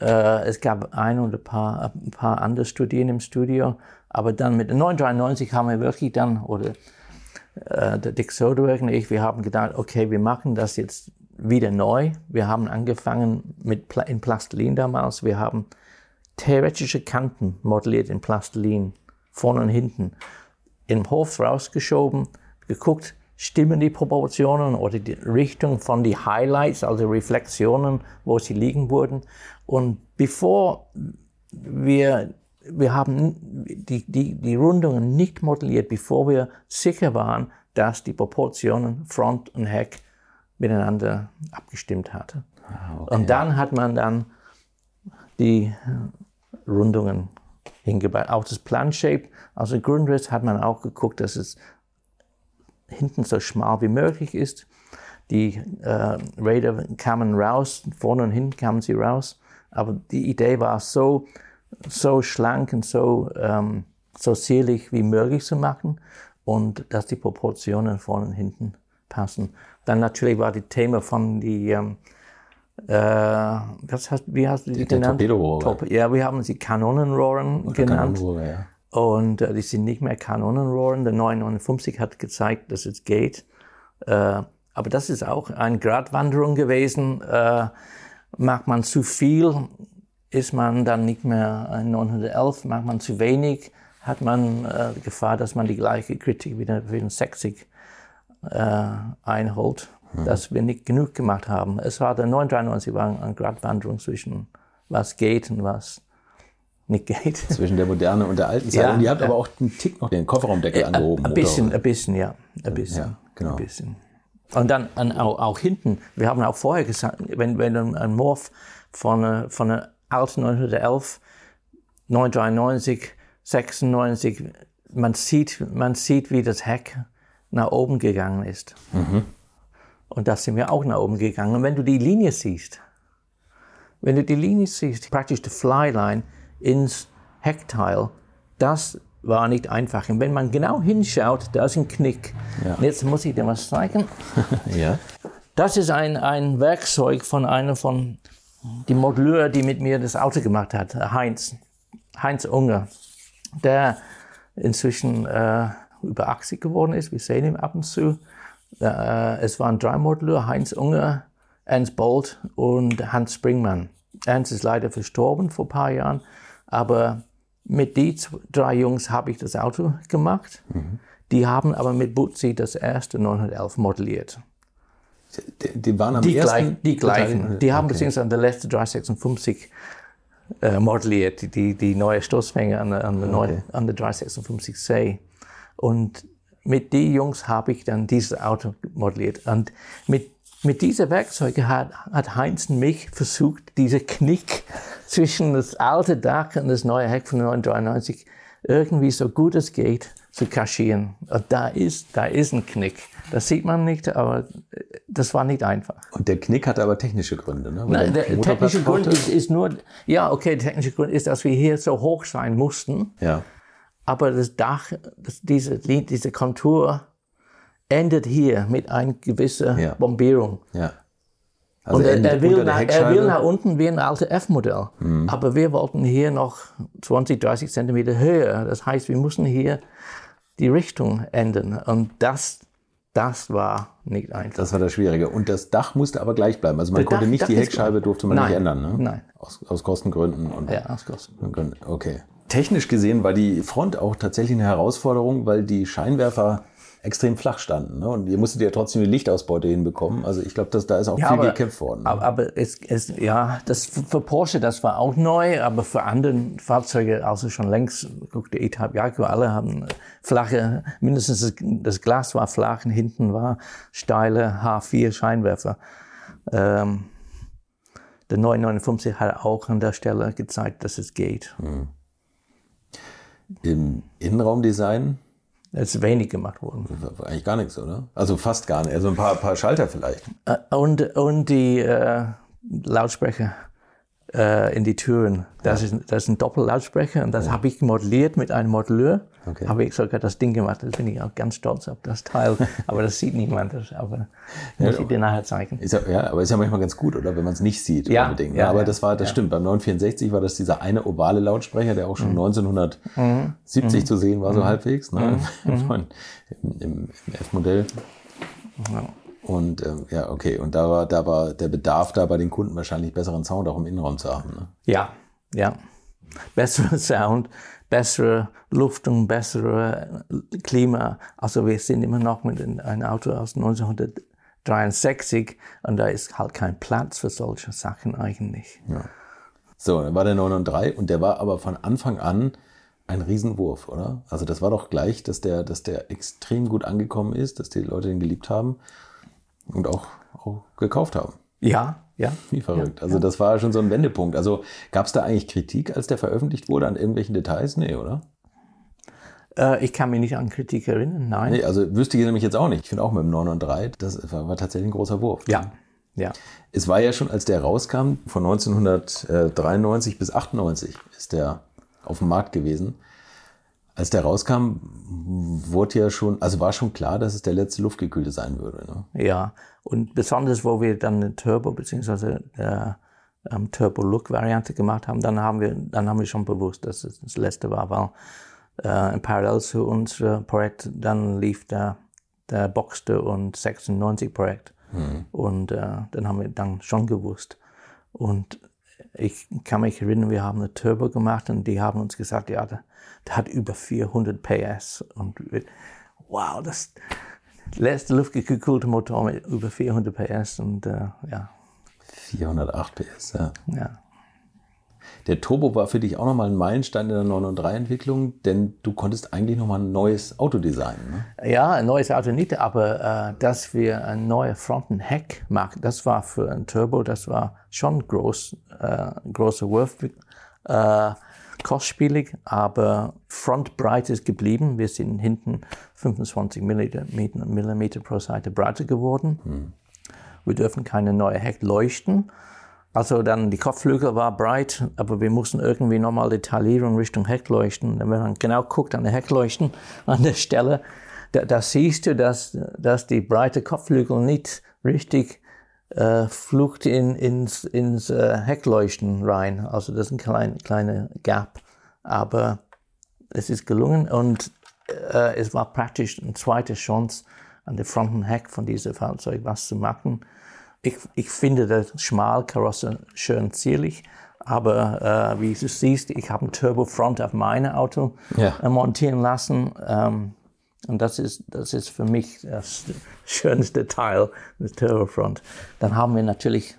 Äh, es gab ein oder paar, ein paar andere Studien im Studio, aber dann mit der 993 haben wir wirklich dann, oder äh, der Dick Soderbergh und ich, wir haben gedacht, okay, wir machen das jetzt wieder neu. Wir haben angefangen mit Pla in Plastilin damals. Wir haben theoretische Kanten modelliert in Plastilin, vorne und hinten, im Hof rausgeschoben, geguckt, stimmen die Proportionen oder die Richtung von die Highlights, also Reflexionen, wo sie liegen wurden. Und bevor wir, wir haben die, die, die Rundungen nicht modelliert, bevor wir sicher waren, dass die Proportionen Front und Heck miteinander abgestimmt hatten. Ah, okay. Und dann hat man dann die Rundungen hingebaut. Auch das Plan Shape, also Grundriss hat man auch geguckt, dass es hinten so schmal wie möglich ist. Die äh, Raider kamen raus, vorne und hinten kamen sie raus. Aber die Idee war so, so schlank und so, ähm, so zierlich wie möglich zu machen und dass die Proportionen vorne und hinten passen. Dann natürlich war die Thema von die, ähm, äh, was hast, wie hast du die, die genannt? Torpedorohre. ja, wir haben sie Kanonenrohren Oder genannt. Kanonenrohre, ja. Und äh, die sind nicht mehr Kanonenrohren. Der 959 hat gezeigt, dass es geht. Äh, aber das ist auch eine Gratwanderung gewesen. Äh, macht man zu viel, ist man dann nicht mehr ein 911. Macht man zu wenig, hat man äh, Gefahr, dass man die gleiche Kritik wieder für den 60 äh, einholt, mhm. dass wir nicht genug gemacht haben. Es war der 993 war eine Gratwanderung zwischen was geht und was nicht geht. Zwischen der Moderne und der alten Zeit. Ja, und ihr habt ja. aber auch einen Tick noch den Kofferraumdeckel ja, angehoben. Ein bisschen, ein bisschen, ja. Ein bisschen. Ja, genau. Ein bisschen. Und dann auch, auch, hinten, wir haben auch vorher gesagt, wenn, wenn ein Morph von, von einer alten 911, 993, 96, man sieht, man sieht, wie das Heck nach oben gegangen ist. Mhm. Und da sind wir auch nach oben gegangen. Und wenn du die Linie siehst, wenn du die Linie siehst, praktisch die Flyline, ins Heckteil, das war nicht einfach. Und wenn man genau hinschaut, da ist ein Knick. Ja. Und jetzt muss ich dir was zeigen. ja. Das ist ein, ein Werkzeug von einer von die Modelleur, die mit mir das Auto gemacht hat, Heinz. Heinz Unger, der inzwischen äh, über 80 geworden ist. Wir sehen ihn ab und zu. Äh, es waren drei Modeller, Heinz Unger, Ernst Bolt und Hans Springmann. Ernst ist leider verstorben vor ein paar Jahren, aber mit die drei Jungs habe ich das Auto gemacht. Mhm. Die haben aber mit Butzi das erste 911 modelliert. Die, die waren am die ersten? Gleich, die gleichen. Die haben okay. beziehungsweise der letzte 356 äh, modelliert, die, die neue Stoßfänger an, an, der, okay. an der 356C. Und mit den Jungs habe ich dann dieses Auto modelliert. Und mit, mit diesen Werkzeugen hat, hat Heinz und mich versucht, diese Knick zwischen das alte Dach und das neue Heck von 993 irgendwie so gut es geht zu kaschieren. Und da ist, da ist ein Knick. Das sieht man nicht, aber das war nicht einfach. Und der Knick hatte aber technische Gründe, ne? Nein, der, der technische Grund ist, ist, nur, ja, okay, der technische Grund ist, dass wir hier so hoch sein mussten. Ja. Aber das Dach, das, diese, diese Kontur endet hier mit einer gewissen ja. Bombierung. Ja. Also und er, er, will nach, er, will nach, unten wie ein alter F-Modell. Mhm. Aber wir wollten hier noch 20, 30 Zentimeter höher. Das heißt, wir mussten hier die Richtung ändern. Und das, das war nicht einfach. Das war das Schwierige. Und das Dach musste aber gleich bleiben. Also man der konnte Dach, nicht, Dach die Heckscheibe durfte man nein, nicht ändern. Ne? Nein. Aus, aus Kostengründen. Und ja, aus Kostengründen. Okay. Technisch gesehen war die Front auch tatsächlich eine Herausforderung, weil die Scheinwerfer extrem flach standen. Ne? Und ihr musstet ja trotzdem die Lichtausbeute hinbekommen. Also ich glaube, da ist auch ja, viel aber, gekämpft worden. Ne? Aber, aber es, es, ja, das für Porsche, das war auch neu, aber für andere Fahrzeuge, also schon längst, guck, die E-Type Jaguar, alle haben flache, mindestens das, das, Glas war flach und hinten war steile H4 Scheinwerfer. Ähm, der 959 hat auch an der Stelle gezeigt, dass es geht. Hm. Im Innenraumdesign es ist wenig gemacht worden. Eigentlich gar nichts, oder? Also fast gar nicht. Also ein paar, paar Schalter vielleicht. Äh, und, und die äh, Lautsprecher in die Türen. Das, ja. ist, das ist ein Doppellautsprecher und das ja. habe ich modelliert mit einem Modelleur. Okay. Habe ich sogar das Ding gemacht. Da bin ich auch ganz stolz auf das Teil. aber das sieht niemand. Das, aber ja, muss ich dir nachher zeigen. Ist ja, ja, aber ist ja manchmal ganz gut, oder? Wenn man es nicht sieht. Ja, unbedingt. Ne? ja aber das war, das stimmt. Beim 964 war das dieser eine ovale Lautsprecher, der auch schon mhm. 1970 mhm. zu sehen war, so mhm. halbwegs. Ne? Mhm. Im F-Modell. Ja. Und ähm, ja, okay. Und da war, da war der Bedarf da bei den Kunden wahrscheinlich besseren Sound auch im Innenraum zu haben. Ne? Ja, ja. Besseren Sound, bessere Luftung, bessere Klima. Also wir sind immer noch mit einem Auto aus 1963 und da ist halt kein Platz für solche Sachen eigentlich. Ja. So, dann war der 993 und der war aber von Anfang an ein Riesenwurf, oder? Also das war doch gleich, dass der, dass der extrem gut angekommen ist, dass die Leute den geliebt haben und auch, auch gekauft haben. Ja, ja. Wie verrückt. Ja, also das war schon so ein Wendepunkt. Also gab es da eigentlich Kritik, als der veröffentlicht wurde, an irgendwelchen Details? Nee, oder? Äh, ich kann mich nicht an Kritik erinnern, nein. Nee, also wüsste ich nämlich jetzt auch nicht. Ich finde auch mit dem 9 und 3, das war, war tatsächlich ein großer Wurf. Ja, ja. Es war ja schon, als der rauskam, von 1993 bis 98 ist der auf dem Markt gewesen. Als der rauskam, wurde ja schon, also war schon klar, dass es der letzte luftgekühlte sein würde. Ne? Ja, und besonders, wo wir dann eine Turbo bzw. der ähm, Turbo-Look-Variante gemacht haben, dann haben wir, dann haben wir schon bewusst, dass es das letzte war, weil äh, in parallel zu unserem Projekt dann lief der, der Boxster und 96 Projekt. Mhm. Und äh, dann haben wir dann schon gewusst. Und ich kann mich erinnern, wir haben eine Turbo gemacht und die haben uns gesagt, ja, der, der hat über 400 PS. Und wow, das letzte luftgekühlte Motor mit über 400 PS und äh, ja. 408 PS, ja. Ja. Der Turbo war für dich auch nochmal ein Meilenstein in der 993-Entwicklung, denn du konntest eigentlich nochmal ein neues Auto designen. Ne? Ja, ein neues Auto nicht, aber äh, dass wir ein neues Frontenheck machen, das war für ein Turbo, das war schon groß, äh, großer Wurf, äh, kostspielig, aber Frontbreite ist geblieben. Wir sind hinten 25 Millimeter pro Seite breiter geworden. Hm. Wir dürfen keine neue Heck leuchten. Also dann die Kopfflügel war breit, aber wir mussten irgendwie nochmal die Richtung Heckleuchten. Wenn man genau guckt an der Heckleuchten, an der Stelle, da, da siehst du, dass, dass die breite Kopfflügel nicht richtig äh, flucht in, ins, ins äh, Heckleuchten rein. Also das ist ein klein, kleiner Gap. Aber es ist gelungen und äh, es war praktisch eine zweite Chance, an der Frontenheck von diesem Fahrzeug was zu machen. Ich, ich finde das Schmalkarosse schön zierlich, aber äh, wie du siehst, ich habe ein Turbofront auf meinem Auto Ja. äh, montieren lassen. Ähm, und das ist, das ist für mich das schönste Teil des Turbofront. Dann haben wir natürlich,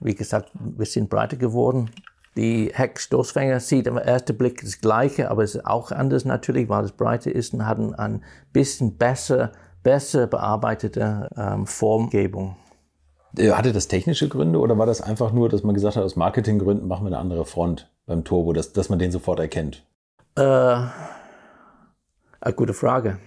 wie gesagt, ein bisschen breiter geworden. Die Heckstoßfänger sieht am ersten Blick das Gleiche, aber es ist auch anders natürlich, weil es breiter ist und hat ein bisschen besser, besser bearbeitete ähm, Formgebung. Äh, Hatte das technische Gründe oder war das einfach nur, dass man gesagt hat, aus Marketinggründen machen wir eine andere Front beim Turbo, dass, dass man den sofort erkennt? Äh, eine gute Frage.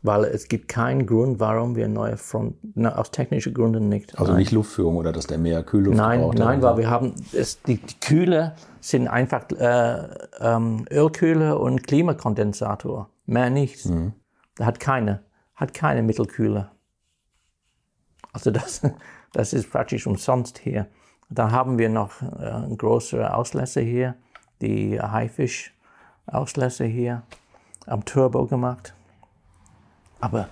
Weil es gibt keinen Grund, warum wir neue Front, na, aus technischen Gründen nicht. Also nicht Luftführung oder dass der mehr Kühlluft Nein, braucht? nein, weil wir haben, es, die, die Kühler sind einfach äh, ähm, Ölkühler und Klimakondensator. Mehr nichts. Mhm. Da hat keine, hat keine Mittelkühler. Also das, das ist praktisch umsonst hier. Dann haben wir noch äh, einen größeren Auslässer hier, die Haifisch-Auslässer hier am Turbo gemacht. Aber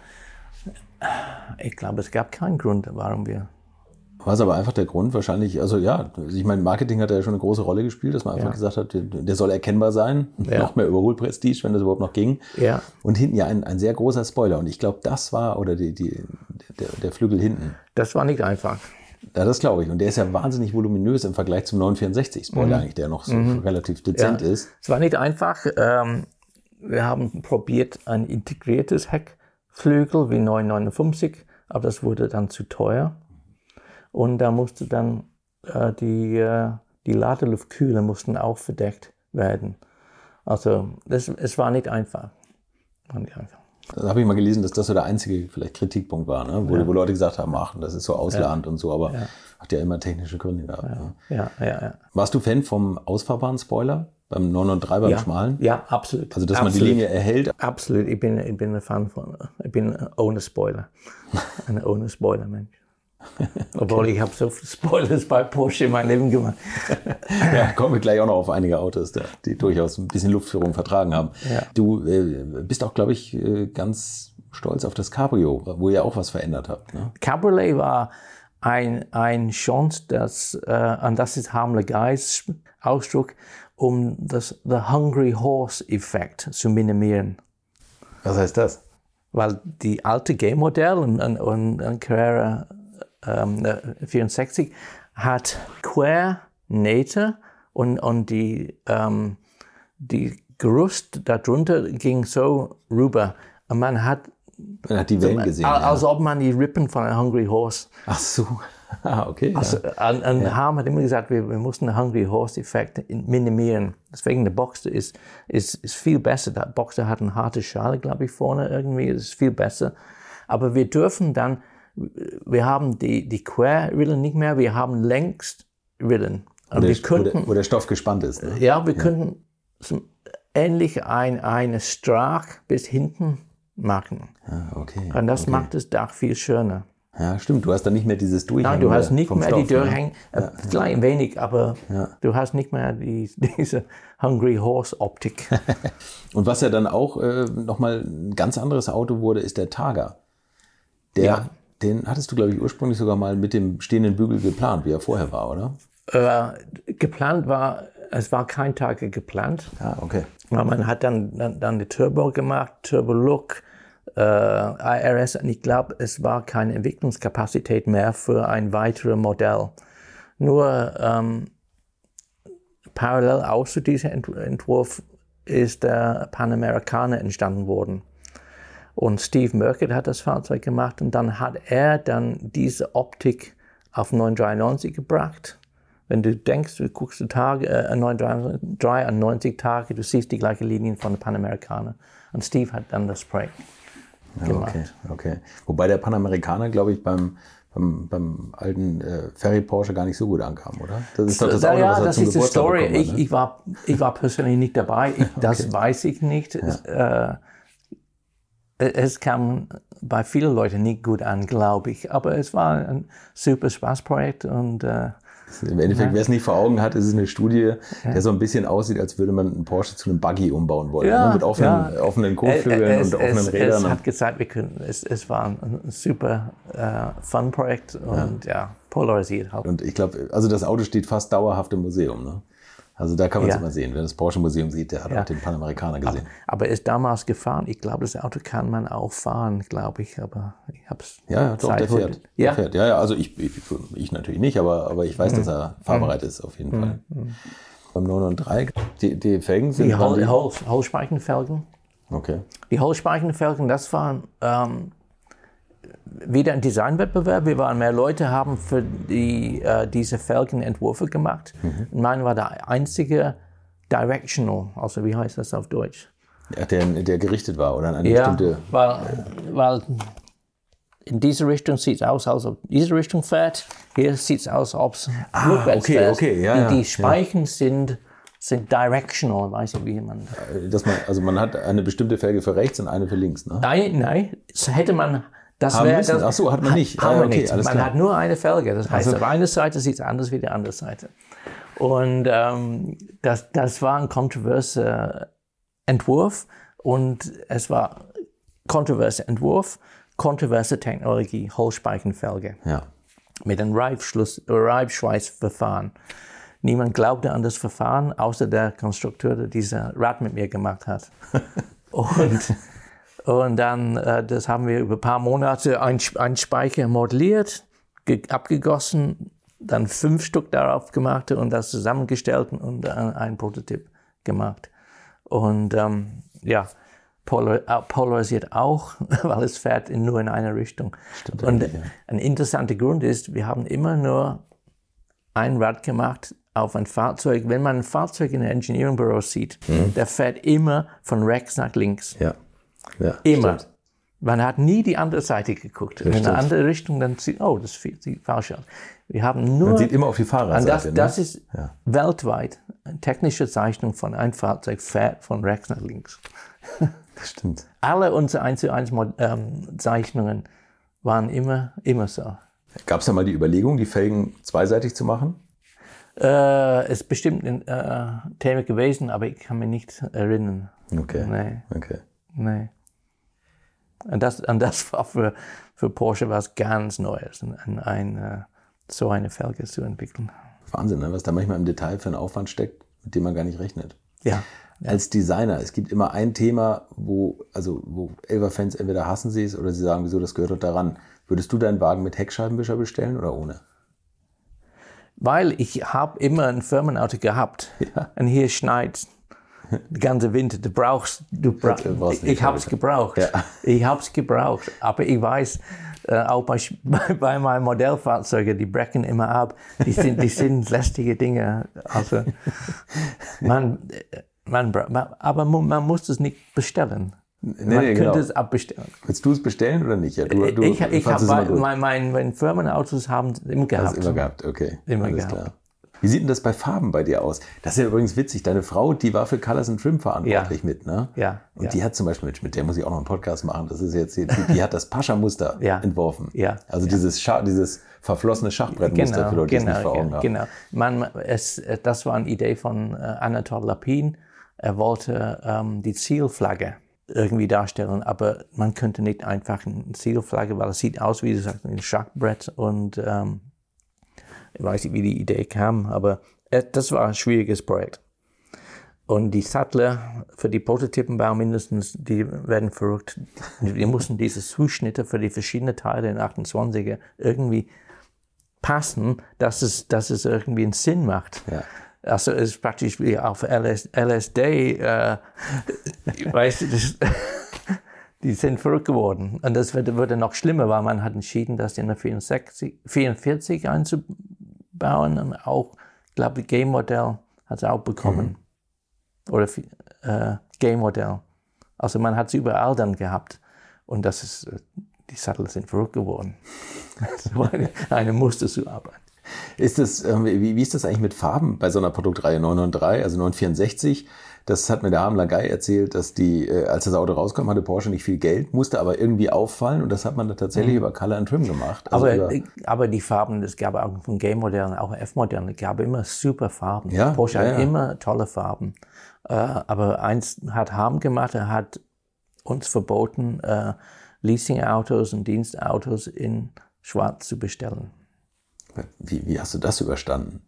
äh, ich glaube, es gab keinen Grund, warum wir War es aber einfach der Grund wahrscheinlich, also ja, ich meine, Marketing hat ja schon eine große Rolle gespielt, dass man einfach Ja. gesagt hat, der, soll erkennbar sein, Ja. noch mehr Überholprestige, wenn das überhaupt noch ging. Ja. Und hinten ja ein, ein sehr großer Spoiler und ich glaube, das war, oder die, die, der, der Flügel hinten, Das war nicht einfach. ja, das glaube ich. Und der ist ja wahnsinnig voluminös im Vergleich zum 964 Spoiler eigentlich, der noch so relativ dezent Mhm. Ja. ist. Es war nicht einfach. Ähm, wir haben probiert ein integriertes Heckflügel wie 959, aber das wurde dann zu teuer. Und da musste dann äh, die, äh, die Ladeluftkühler mussten auch verdeckt werden. Also das, es war nicht einfach. War nicht einfach. Da habe ich mal gelesen, dass das so der einzige vielleicht Kritikpunkt war, ne? wo, wo Leute gesagt haben, ach, das ist so Ausland und so, aber hat ja immer technische Gründe gehabt. ne? Ja, ja, ja. Warst du Fan vom ausfahrbaren Spoiler beim 993 beim Ja, Schmalen? ja absolut. Also, dass man die absolut. Linie erhält. Absolut, ich bin, ich bin ein Fan von, ich bin ohne Spoiler. Ein ohne Spoiler-Mensch. Obwohl ich habe so viele Spoilers bei Porsche in meinem Leben gemacht. Ja, kommen wir gleich auch noch auf einige Autos, die durchaus ein bisschen Luftführung vertragen haben. Ja. Du äh, bist auch, glaube ich, äh, ganz stolz auf das Cabrio, wo ihr auch was verändert habt. Ne? Cabriolet war ein, ein Chance, das, äh, und das ist Hamler Guys Ausdruck, um das The Hungry Horse-Effekt zu minimieren. Was heißt das? weil die alte G-Modell und, und, und, und Carrera ähm, äh, 64 hat Quernähte und, und die, ähm, die Gerüst darunter ging so rüber. Und man hat, Man hat die Wellen gesehen. al- ja. als ob man die Rippen von einem Hungry Horse. Ach so. Ah, okay. ja. Also, und, und Harm hat immer gesagt, wir, wir mussten den Hungry Horse-Effekt in- minimieren. Deswegen der Boxer ist, ist, ist viel besser. Der Boxer hat eine harte Schale, glaube ich, vorne irgendwie. Das ist viel besser. Aber wir dürfen dann, wir haben die, die Querrillen nicht mehr, wir haben längst Rillen. Und wo, wir der, könnten, wo der Stoff gespannt ist. Ne? ja, wir könnten zum, ähnlich ein, eine Strach bis hinten machen. Ah, okay. Und das macht das Dach viel schöner. Ja, stimmt. Du hast dann nicht mehr dieses Durchhängen. Nein, du hast nicht mehr Stoff, die ne? Durchhänge, äh, klein wenig, aber du hast nicht mehr die, diese Hungry Horse Optik. Und was ja dann auch äh, nochmal ein ganz anderes Auto wurde, ist der Targa. Der, Ja. Den hattest du, glaube ich, ursprünglich sogar mal mit dem stehenden Bügel geplant, wie er vorher war, oder? äh, geplant war, es war kein Tag geplant. Ja, okay. Aber man hat dann, dann, dann die Turbo gemacht, Turbo Look, äh, IRS und ich glaube, es war keine Entwicklungskapazität mehr für ein weiteres Modell. Nur ähm, parallel auch zu diesem Ent Entwurf ist der Panamericana entstanden worden. Und Steve Merckett hat das Fahrzeug gemacht und dann hat er dann diese Optik auf 993 gebracht. Wenn du denkst, du guckst die Tage, äh, 993 an 90 Tage, du siehst die gleiche Linien von der Panamericana. Und Steve hat dann das Spray gemacht. Okay, okay. Wobei der Panamerikaner, glaube ich, beim, beim, beim alten äh, Ferry Porsche gar nicht so gut ankam, oder? Das ist doch das ja, Auto, ja, was er das zum ist die Story. bekommen Ich, ne? ich, war, ich war persönlich nicht dabei. Ich, das weiß ich nicht. Es, äh, es kam bei vielen Leuten nicht gut an, glaube ich. Aber es war ein super Spaßprojekt und äh, Im Endeffekt, wer es nicht vor Augen hat, ist es eine Studie, der so ein bisschen aussieht, als würde man einen Porsche zu einem Buggy umbauen wollen. Ja, ne? Mit offenen, ja. offenen Kotflügeln und offenen es, Rädern. Es hat gesagt, wir können, es, es war ein super äh, Fun-Projekt und ja, polarisiert halt. Und ich glaube, also das Auto steht fast dauerhaft im Museum. Ne? Also da kann man es Ja. immer sehen. Wer das Porsche Museum sieht, der hat Ja. auch den Panamerikaner gesehen. Aber er ist damals gefahren. Ich glaube, das Auto kann man auch fahren, glaube ich. Aber ich habe es. Ja, ja, doch, der fährt. Ja, Der fährt. ja, ja, also ich, ich, ich natürlich nicht, aber, aber ich weiß, Mhm. dass er fahrbereit ist, auf jeden Fall. Beim 993, die, die Felgen sind. die waren Hol Hol Holzspeichenfelgen. Okay. Die Holzspeichenfelgen, das war ähm, wieder ein Designwettbewerb. Wir waren mehr Leute, haben für die, äh, diese Felgen Entwürfe gemacht. Und mein war der einzige Directional, also wie heißt das auf Deutsch? Ja, der, der gerichtet war oder an eine Ja, bestimmte. weil, weil in diese Richtung sieht es aus, als ob diese Richtung fährt. Hier sieht es aus, als ob es rückwärts okay, fährt. okay, ja, die, ja, die ja. Speichen sind, sind directional, weiß ich wie man. Dass man, also man hat eine bestimmte Felge für rechts und eine für links, ne? Nein, nein, hätte man. Das Haben müssen. das. Ach so, hat man nicht. Haben Ah, okay, nicht. Man klar. hat nur eine Felge. Das heißt, auf einer Seite sieht es anders wie die andere Seite. Und ähm, das, das war ein kontroverser Entwurf und es war kontroverser Entwurf, kontroverse Technologie, Holzspeichenfelge Ja. mit einem Reibschweißverfahren. Niemand glaubte an das Verfahren, außer der Konstrukteur, der dieses Rad mit mir gemacht hat. und, und dann, äh, das haben wir über ein paar Monate ein, ein Speicher modelliert, ge- abgegossen, dann fünf Stück darauf gemacht und das zusammengestellt und äh, ein Prototyp gemacht. Und ähm, ja, polar, äh, polarisiert auch, weil es fährt in, nur in eine Richtung. und eigentlich, ja. ein interessanter Grund ist, wir haben immer nur ein Rad gemacht auf ein Fahrzeug. Wenn man ein Fahrzeug in einem Engineering-Büro sieht, Mhm. der fährt immer von rechts nach links. Ja. Ja Immer. stimmt. Man hat nie die andere Seite geguckt. in stimmt. eine andere Richtung, dann sieht, oh, das sieht falsch aus. Wir haben nur. Man sieht immer auf die und Fahrerseite. das, ne? das ist Ja. weltweit eine technische Zeichnung von einem Fahrzeug fährt von rechts nach links. Das stimmt. Alle unsere 1 zu 1 Mod- ähm, Zeichnungen waren immer, immer so. Gab es da mal die Überlegung, die Felgen zweiseitig zu machen? Äh, ist bestimmt ein äh, Thema gewesen, aber ich kann mich nicht erinnern. Okay. Nee, Okay. Nee. Und das, und das war für, für Porsche was ganz Neues, ein, ein, äh, so eine Felge zu entwickeln. Wahnsinn, ne? was da manchmal im Detail für einen Aufwand steckt, mit dem man gar nicht rechnet. Ja, Als Designer, es gibt immer ein Thema, wo, also, wo Elva-Fans entweder hassen sie es oder sie sagen, wieso, das gehört doch daran. Würdest du deinen Wagen mit Heckscheibenwischer bestellen oder ohne? weil ich habe immer ein Firmenauto gehabt und hier schneit die ganze Winter. Du brauchst, du bra Du brauchst ich, habe es gebraucht. Ja. Ich habe es gebraucht. Aber ich weiß, äh, auch bei, bei, meinen Modellfahrzeugen, die brechen immer ab. Die sind, die sind lästige Dinge. Also, man, äh, man, man, aber man muss es nicht bestellen. man nee, könnte genau. es abbestellen. Willst du es bestellen oder nicht? Ja, du, du ich ich habe mein, mein, meine Firmenautos haben es immer Hast gehabt. immer gehabt, okay. Immer Alles gehabt. klar. Wie sieht denn das bei Farben bei dir aus? Das ist ja übrigens witzig. Deine Frau, die war für Colors and Trim verantwortlich Ja. mit, ne? Ja, Und ja. die hat zum Beispiel, mit, der muss ich auch noch einen Podcast machen. Das ist jetzt, die, die hat das Pascha-Muster Ja. entworfen. Ja. Also dieses, Schach, dieses verflossene Schachbrettmuster, für Leute, die es nicht vor Augen haben. genau. Man, es, das war eine Idee von äh, Anatol Lapin. Er wollte ähm, die Zielflagge irgendwie darstellen, aber man könnte nicht einfach eine Zielflagge, weil es sieht aus wie du sagst, ein Schachbrett und ähm, ich weiß nicht, wie die Idee kam, aber äh, das war ein schwieriges Projekt. Und die Sattler für die Prototypenbau mindestens, die werden verrückt. Die mussten diese Zuschnitte für die verschiedenen Teile in 28er irgendwie passen, dass es, dass es irgendwie einen Sinn macht. Ja. Also es ist praktisch wie auf LS, LSD, äh, weißt du, das, die sind verrückt geworden. Und das wurde, wurde noch schlimmer, weil man hat entschieden, das in der 64, 44 einzubauen und auch, ich glaube, das Game-Modell hat es auch bekommen. Oder äh, Game-Modell. Also man hat es überall dann gehabt. Und das ist, äh, die Sattel sind verrückt geworden. so eine, eine Muster zu arbeiten. Ist das, ähm, wie, wie ist das eigentlich mit Farben bei so einer Produktreihe 993, also 964? Das hat mir der Hamler Guy erzählt, dass die, äh, als das Auto rauskam, hatte Porsche nicht viel Geld, musste aber irgendwie auffallen und das hat man dann tatsächlich mhm. über Color and Trim gemacht. Also aber, aber die Farben, es gab auch von G-Modellen, auch F-Modellen, es gab immer super Farben. Ja, Porsche ja, hat ja. immer tolle Farben. Äh, aber eins hat Harm gemacht, er hat uns verboten, äh, Leasing-Autos und Dienstautos in Schwarz zu bestellen. Wie, wie hast du das überstanden?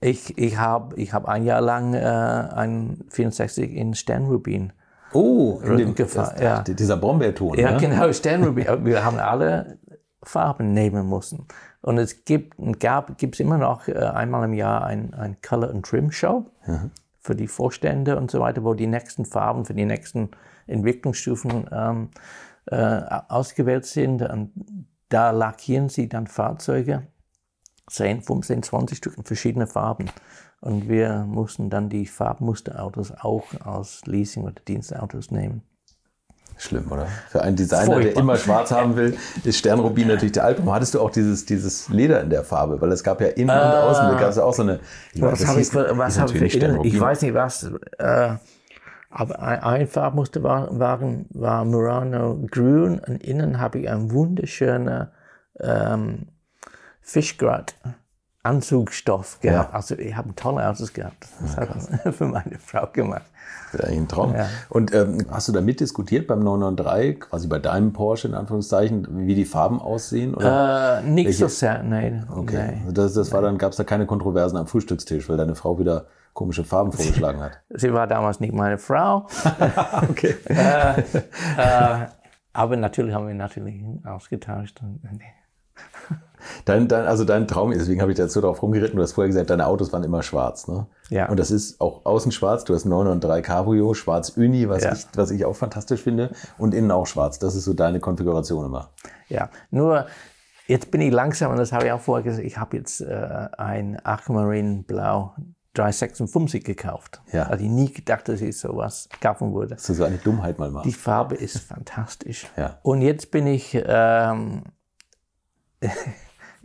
Ich, ich habe ich hab ein Jahr lang äh, ein 64 in Sternrubin Oh, in dem, gefahren. das, ja. dieser Brombeerton. Ja, ne? genau, Sternrubin. Wir haben alle Farben nehmen müssen. Und es gibt gab gibt's immer noch äh, einmal im Jahr ein, ein Color and Trim Show Mhm. für die Vorstände und so weiter, wo die nächsten Farben für die nächsten Entwicklungsstufen ähm, äh, ausgewählt sind. Und da lackieren sie dann Fahrzeuge, 10, 15, 20 Stück in verschiedene Farben. Und wir mussten dann die Farbmusterautos auch aus Leasing- oder Dienstautos nehmen. Schlimm, oder? Für einen Designer, der Furchtbar. immer schwarz haben will, ist Sternrubin natürlich der Album. Hattest du auch dieses, dieses Leder in der Farbe? Weil es gab ja innen und außen, da gab es auch so eine. Ich weiß, Was das habe ich für, was habe ich für? Ich weiß nicht was. Äh, aber ein, ein Farbmuster war, waren, war Murano Grün und innen habe ich ein wunderschöner ähm, Fischgrat Anzugstoff gehabt. Ja. Also ich habe tolle Autos gehabt. Das hat er für meine Frau gemacht. Das ist eigentlich ein Traum. Ja. Und ähm, hast du da mitdiskutiert beim 993, quasi bei deinem Porsche in Anführungszeichen, wie die Farben aussehen? Oder? Äh, nicht so sehr, nein. okay. nein. Also das, das war dann, gab es da keine Kontroversen am Frühstückstisch, weil deine Frau wieder komische Farben vorgeschlagen hat. Sie war damals nicht meine Frau. okay. äh, aber natürlich haben wir natürlich ausgetauscht. Und, Dein, dein, also dein Traum, deswegen habe ich dazu drauf rumgeritten, du hast vorher gesagt, deine Autos waren immer schwarz, ne? Ja. Und das ist auch außen schwarz, du hast 993 Cabrio, schwarz Uni, was, Ja. ich, was ich auch fantastisch finde, und innen auch schwarz. Das ist so deine Konfiguration immer. Ja, nur jetzt bin ich langsam und das habe ich auch vorher gesagt. Ich habe jetzt äh, ein Aquamarine Blau 356 gekauft. Ja. Hatte ich nie gedacht, dass ich sowas kaufen würde. Dass du so eine Dummheit mal machst. Die Farbe ist fantastisch. Ja. Und jetzt bin ich, ähm,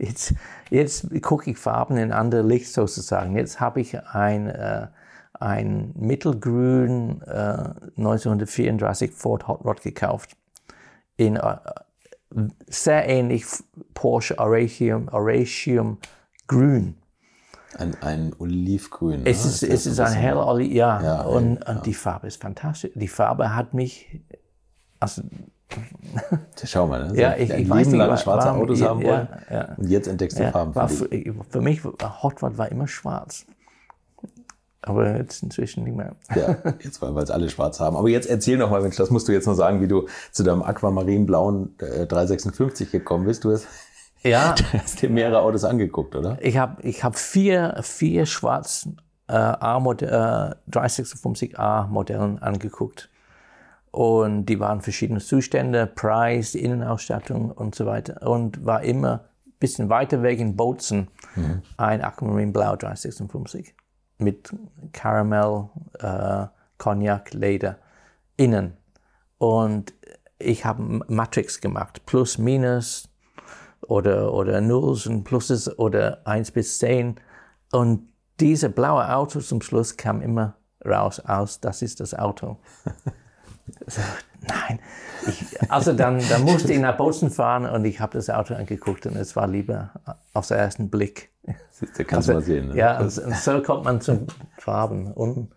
jetzt, jetzt gucke ich Farben in andere Licht sozusagen. Jetzt habe ich ein, äh, ein mittelgrün äh, 1934 Ford Hot Rod gekauft. In äh, sehr ähnlich Porsche Aracium, Aracium Grün. Ein, ein Olivgrün. Es ne? ist, es ist ein ein heller Oli, ja. Ja, und, ja. und die Farbe ist fantastisch. Die Farbe hat mich, also Schau mal, ne? Ja, ich- ich weiß nicht, lang wa- schwarze warum- Autos ja, haben wollen. ja. Und jetzt entdeckst du ja, Farben. war für für, mich, Hot Rod war immer schwarz. Aber jetzt inzwischen nicht mehr. Ja, jetzt weil wir es alle schwarz haben. Aber jetzt erzähl noch mal, Mensch, das musst du jetzt noch sagen, wie du zu deinem aquamarinblauen äh, 356 gekommen bist. Du hast, Ja, du hast dir mehrere Autos angeguckt, oder? ich habe ich hab vier, vier schwarz äh, äh, 356A Modellen angeguckt. Und die waren verschiedene Zustände, Preis, Innenausstattung und so weiter. Und war immer ein bisschen weiter weg in Bozen ein Aquamarine Blau 356 mit Caramel, äh, Cognac, Leder innen. Und ich habe Matrix gemacht, plus, minus oder, oder Nulls und Pluses oder 1 bis 10. Und diese blaue Auto zum Schluss kam immer raus aus, das ist das Auto. So, nein. Ich, also dann, dann musste ich nach Bozen fahren und ich habe das Auto angeguckt und es war lieber auf den ersten Blick. Du, kannst du mal sehen. Ne? Ja, und, und so kommt man zu Farben, un,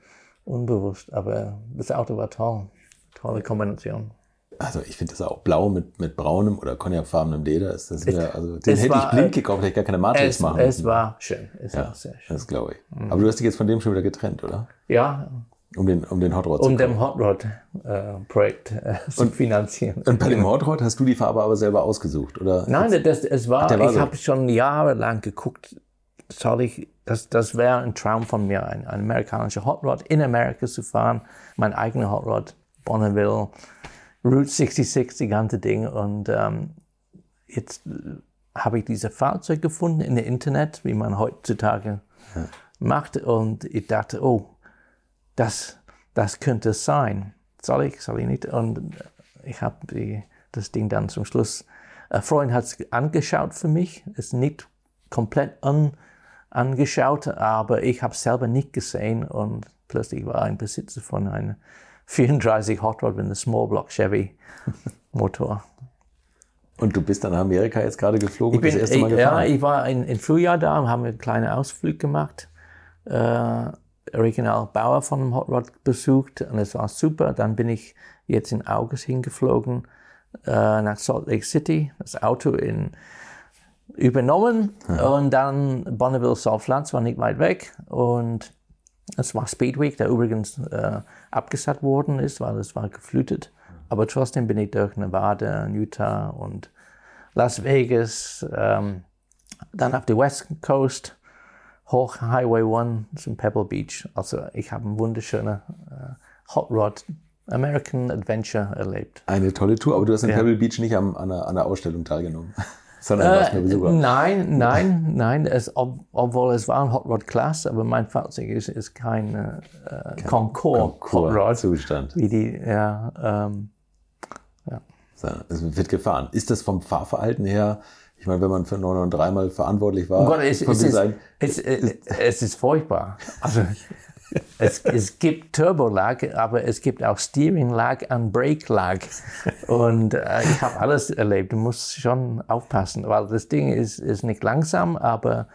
unbewusst. Aber das Auto war toll. Tolle Kombination. Also ich finde das auch blau mit, mit braunem oder cognacfarbenem Leder. Ist das ja, also den es hätte war, ich blind gekauft, hätte ich gar keine Matrix Es, machen es müssen. war schön. Es ja, war sehr schön. das glaube ich. Aber du hast dich jetzt von dem schon wieder getrennt, oder? Ja, Um den, um den Hot Rod zu um dem Hot Rod äh, Projekt äh, zu finanzieren. Und bei dem Hot Rod hast du die Farbe aber selber ausgesucht, oder? Nein, das, es war, der war ich so. habe schon jahrelang geguckt, ich, das, das wäre ein Traum von mir, ein, ein amerikanischer Hot Rod in Amerika zu fahren, mein eigener Hot Rod, Bonneville, Route 66, die ganze Ding. Und ähm, jetzt äh, habe ich dieses Fahrzeug gefunden in der Internet, wie man heutzutage macht. Und ich dachte, oh, das, das könnte es sein. Soll ich, soll ich nicht? Und ich habe das Ding dann zum Schluss, ein Freund hat es angeschaut für mich, ist nicht komplett an, angeschaut, aber ich habe es selber nicht gesehen und plötzlich war ein Besitzer von einem 34 Hot Rod mit einem Small Block Chevy Motor. Und du bist dann nach Amerika jetzt gerade geflogen Ich bin, das erste Mal ich, gefahren? ja, ich war in, in Frühjahr da und haben einen kleinen Ausflug gemacht. Äh, Original Bauer von dem Hot Rod besucht und es war super. Dann bin ich jetzt in August hingeflogen äh, nach Salt Lake City, das Auto in, übernommen und dann Bonneville South Flats war nicht weit weg und es war Speedweek, der übrigens äh, abgesagt worden ist, weil es war geflutet. Aber trotzdem bin ich durch Nevada, Utah und Las Vegas, ähm, dann auf die West Coast, hoch Highway 1 zum Pebble Beach. Also ich habe ein wunderschöner äh, Hot Rod American Adventure erlebt. Eine tolle Tour, aber du hast in Ja. Pebble Beach nicht am, an, einer, an einer Ausstellung teilgenommen, sondern warst nur Besucher. Nein, nein, nein. Es, ob, obwohl es war ein Hot Rod Class, aber mein Fahrzeug ist, ist kein äh, Concours Hot Rod. Zustand. Wie die, ja, ähm, So, Es wird gefahren. Ist das vom Fahrverhalten her, ich meine, wenn man für 903 mal verantwortlich war, Oh Gott, es, es, ist, sagen, es, es, es ist furchtbar. Also, es, es gibt Turbo-Lag, aber es gibt auch Steering-Lag und Brake-Lag. Und äh, ich habe alles erlebt. Du musst schon aufpassen, weil das Ding ist, ist nicht langsam, aber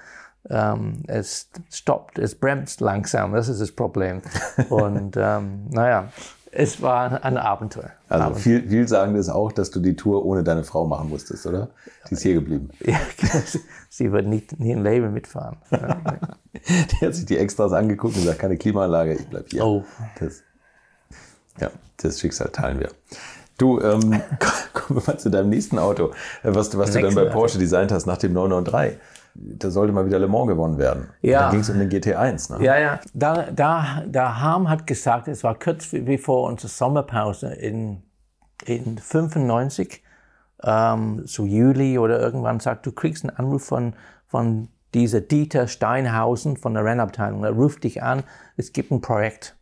ähm, es stoppt, es bremst langsam. Das ist das Problem. Und ähm, naja, es war ein Abenteuer. also Abenteuer. viel, sagen ist auch, dass du die Tour ohne deine Frau machen musstest, oder? Die ist hier geblieben. Ja, sie wird nicht, nie im Leben mitfahren. Die hat sich die Extras angeguckt und gesagt, keine Klimaanlage, ich bleib hier. Oh. Das, ja, das Schicksal teilen wir. Du, ähm, kommen wir mal zu deinem nächsten Auto, was, du- was du dann bei Porsche designt hast nach dem 993. Da sollte mal wieder Le Mans gewonnen werden. Ja. Da ging es um den GT1. Ne? Ja, ja. Da, da, der Harm hat gesagt, es war kurz bevor unsere Sommerpause in, in 95, ähm, so Juli oder irgendwann, sagt, du kriegst einen Anruf von, von dieser Dieter Steinhausen von der Rennabteilung. Er ruft dich an, es gibt ein Projekt.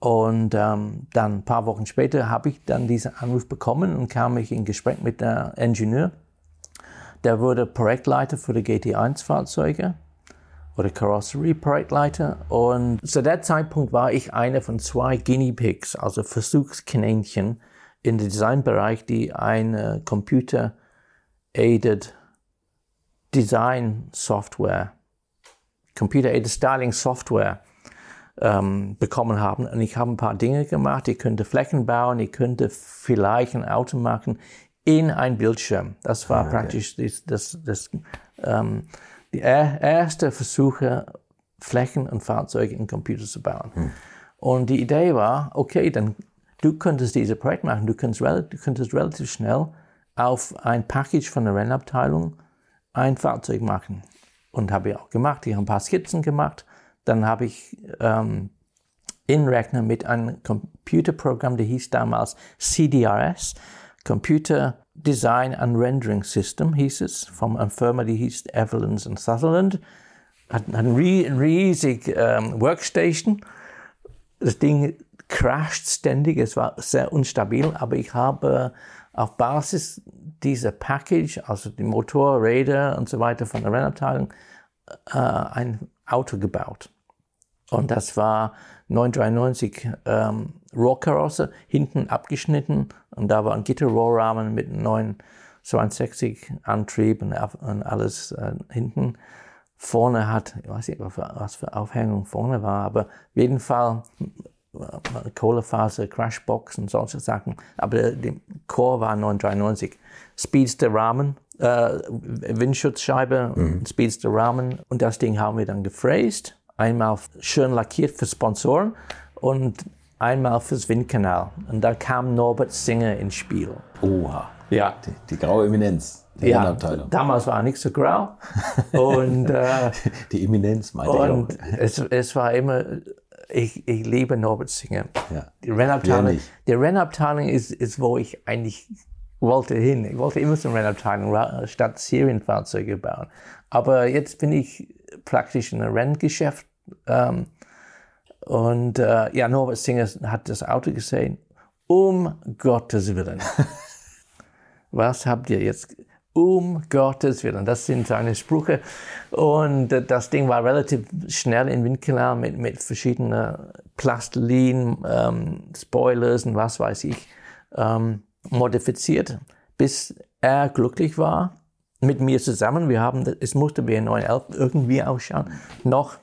Und ähm, dann ein paar Wochen später habe ich dann diesen Anruf bekommen und kam ich in Gespräch mit der Ingenieur. Der wurde Projektleiter für die GT1-Fahrzeuge oder Karosserie-Projektleiter. Und zu der Zeitpunkt war ich einer von zwei Guinea Pigs, also Versuchskaninchen im Designbereich, die eine Computer-Aided Design Software, Computer-Aided Styling Software ähm, bekommen haben. Und ich habe ein paar Dinge gemacht. Ich könnte Flächen bauen, ich könnte vielleicht ein Auto machen in ein Bildschirm. Das war praktisch das, das, das, ähm, die er, erste Versuche, Flächen und Fahrzeuge in Computer zu bauen. Und die Idee war, okay, dann du könntest dieses Projekt machen, du könntest, du könntest relativ schnell auf ein Package von der Rennabteilung ein Fahrzeug machen. Und habe ich auch gemacht. Ich habe ein paar Skizzen gemacht. Dann habe ich ähm, in Rechner mit einem Computerprogramm, der hieß damals CDRS, Computer Design and Rendering System hieß es, von einer Firma, die hieß Evelyn's and Sutherland. Hat, hat ein rie- riesig ähm, Workstation. Das Ding crasht ständig, es war sehr unstabil, aber ich habe auf Basis dieser Package, also die Motor, Räder und so weiter von der Rennabteilung, äh, ein Auto gebaut. Und das war 993 ähm, Rohrkarosse, hinten abgeschnitten und da war ein Gitterrohrrahmen mit einem 962 Antrieb und, und alles äh, hinten. Vorne hat, ich weiß nicht, was für, Aufhängung vorne war, aber auf jeden Fall äh, Kohlefaser, Crashbox und solche Sachen. Aber der, der Core war 993. Speedster Rahmen, äh, Windschutzscheibe, Speedster Rahmen. Und das Ding haben wir dann gefräst. Einmal schön lackiert für Sponsoren und einmal fürs Windkanal. Und da kam Norbert Singer ins Spiel. Oha. Ja. Die, die graue Eminenz der Ja, damals war er nicht so grau. Und, äh, Die Eminenz meinte und ich es, es war immer, ich, ich liebe Norbert Singer. Ja. Die Rennabteilung, die Rennabteilung ist, ist, wo ich eigentlich wollte hin. Ich wollte immer zur Rennabteilung statt Serienfahrzeuge bauen. Aber jetzt bin ich praktisch in einem Renngeschäft. Ähm, und äh, ja, Norbert Singer hat das Auto gesehen. Um Gottes Willen. Was habt ihr jetzt? Um Gottes Willen. Das sind seine Sprüche. Und äh, das Ding war relativ schnell in Windkanal mit, mit verschiedenen Plastilin, ähm, Spoilers und was weiß ich, ähm, modifiziert, bis er glücklich war mit mir zusammen. Wir haben, es musste wie ein 911 irgendwie ausschauen, noch,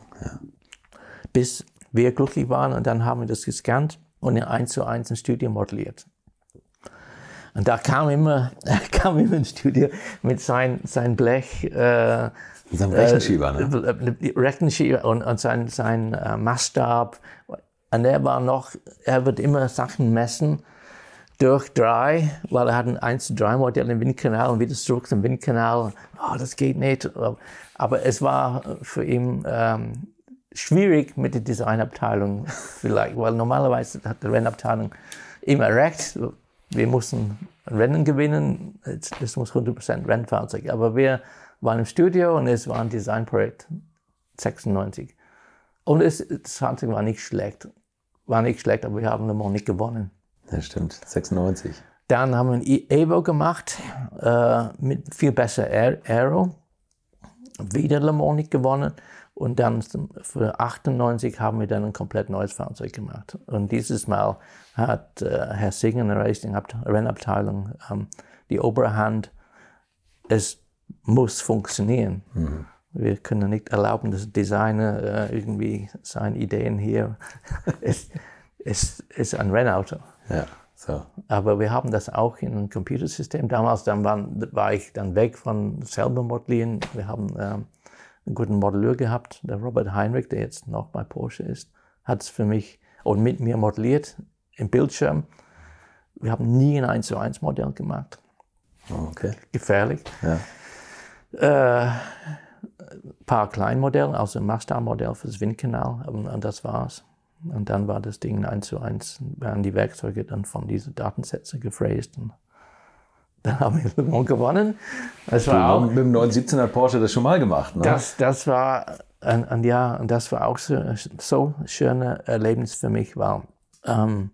bis wir glücklich waren und dann haben wir das gescannt und in 1 zu 1 ein Studio modelliert. Und da kam immer, kam immer ein Studio mit sein, sein Blech, äh, Mit seinem Rechenschieber, ne? äh, Rechenschieber und, und sein, sein äh, Maßstab. Und er war noch, er wird immer Sachen messen durch drei, weil er hat ein 1 zu 3 Modell im Windkanal und wieder zurück zum Windkanal. Oh, das geht nicht. Aber es war für ihn ähm, schwierig mit der Designabteilung vielleicht, weil normalerweise hat die Rennabteilung immer recht. Wir mussten Rennen gewinnen. Das muss 100% Rennfahrzeug. Aber wir waren im Studio und es war ein Designprojekt 96. Und es, das Fahrzeug war nicht schlecht. War nicht schlecht, aber wir haben Le Mans nicht gewonnen. Ja, stimmt. 96. Dann haben wir ein Evo gemacht äh, mit viel besser Aer- Aero. Wieder Le Mans nicht gewonnen. Und dann für 98 haben wir dann ein komplett neues Fahrzeug gemacht. Und dieses Mal hat äh, Herr Singer in der Rennabteilung ähm, die Oberhand. Es muss funktionieren. Wir können nicht erlauben, dass Designer äh, irgendwie seine Ideen hier. es, es ist ein Rennauto. Ja, so. Aber wir haben das auch in einem Computersystem. Damals dann waren, war ich dann weg von selber modellieren. Wir haben ähm, einen guten Modelleur gehabt, der Robert Heinrich, der jetzt noch bei Porsche ist, hat es für mich und mit mir modelliert im Bildschirm. Wir haben nie ein 1 zu 1 Modell gemacht. Oh, okay. Gefährlich. Ja. Äh, paar Kleinmodelle, also ein Maßstabmodell für das Windkanal und, und das war's. Und dann war das Ding 1 zu 1, werden die Werkzeuge dann von diesen Datensätzen gefräst und dann haben wir Le Mans gewonnen. Das war auch, Mit dem 917 hat Porsche das schon mal gemacht, ne? das, das war ein, ein Jahr und das war auch so, so schöne Erlebnis für mich, weil ähm,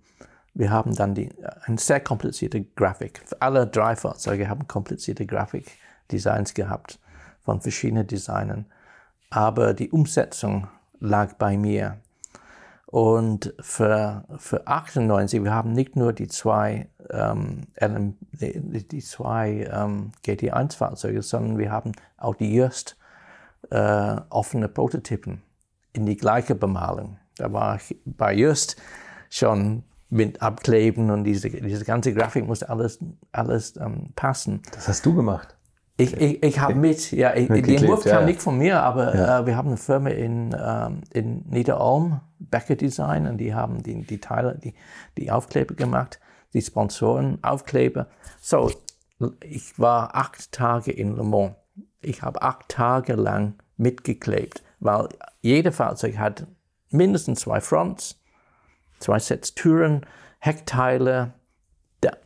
wir haben dann die, eine sehr komplizierte Grafik. Alle drei Fahrzeuge haben komplizierte Grafikdesigns gehabt von verschiedenen Designern. Aber die Umsetzung lag bei mir. Und für, für 98, wir haben nicht nur die zwei, ähm, die, die zwei ähm, GT1-Fahrzeuge, sondern wir haben auch die Just äh, offene Prototypen in die gleiche Bemalung. Da war ich bei Just schon mit Abkleben und diese, diese ganze Grafik musste alles, alles ähm, passen. Das hast du gemacht. Ich, ich, ich habe mit, ja, ich, Entwurf ja, kam ja. nicht von mir, aber Ja. äh, wir haben eine Firma in, ähm, in Niederolm, Becker Design, und die haben die, die Teile, die, die Aufkleber gemacht, die Sponsoren, Aufkleber. So, ich war acht Tage in Le Mans. Ich habe acht Tage lang mitgeklebt, weil jeder Fahrzeug hat mindestens zwei Fronts, zwei Sets Türen, Heckteile,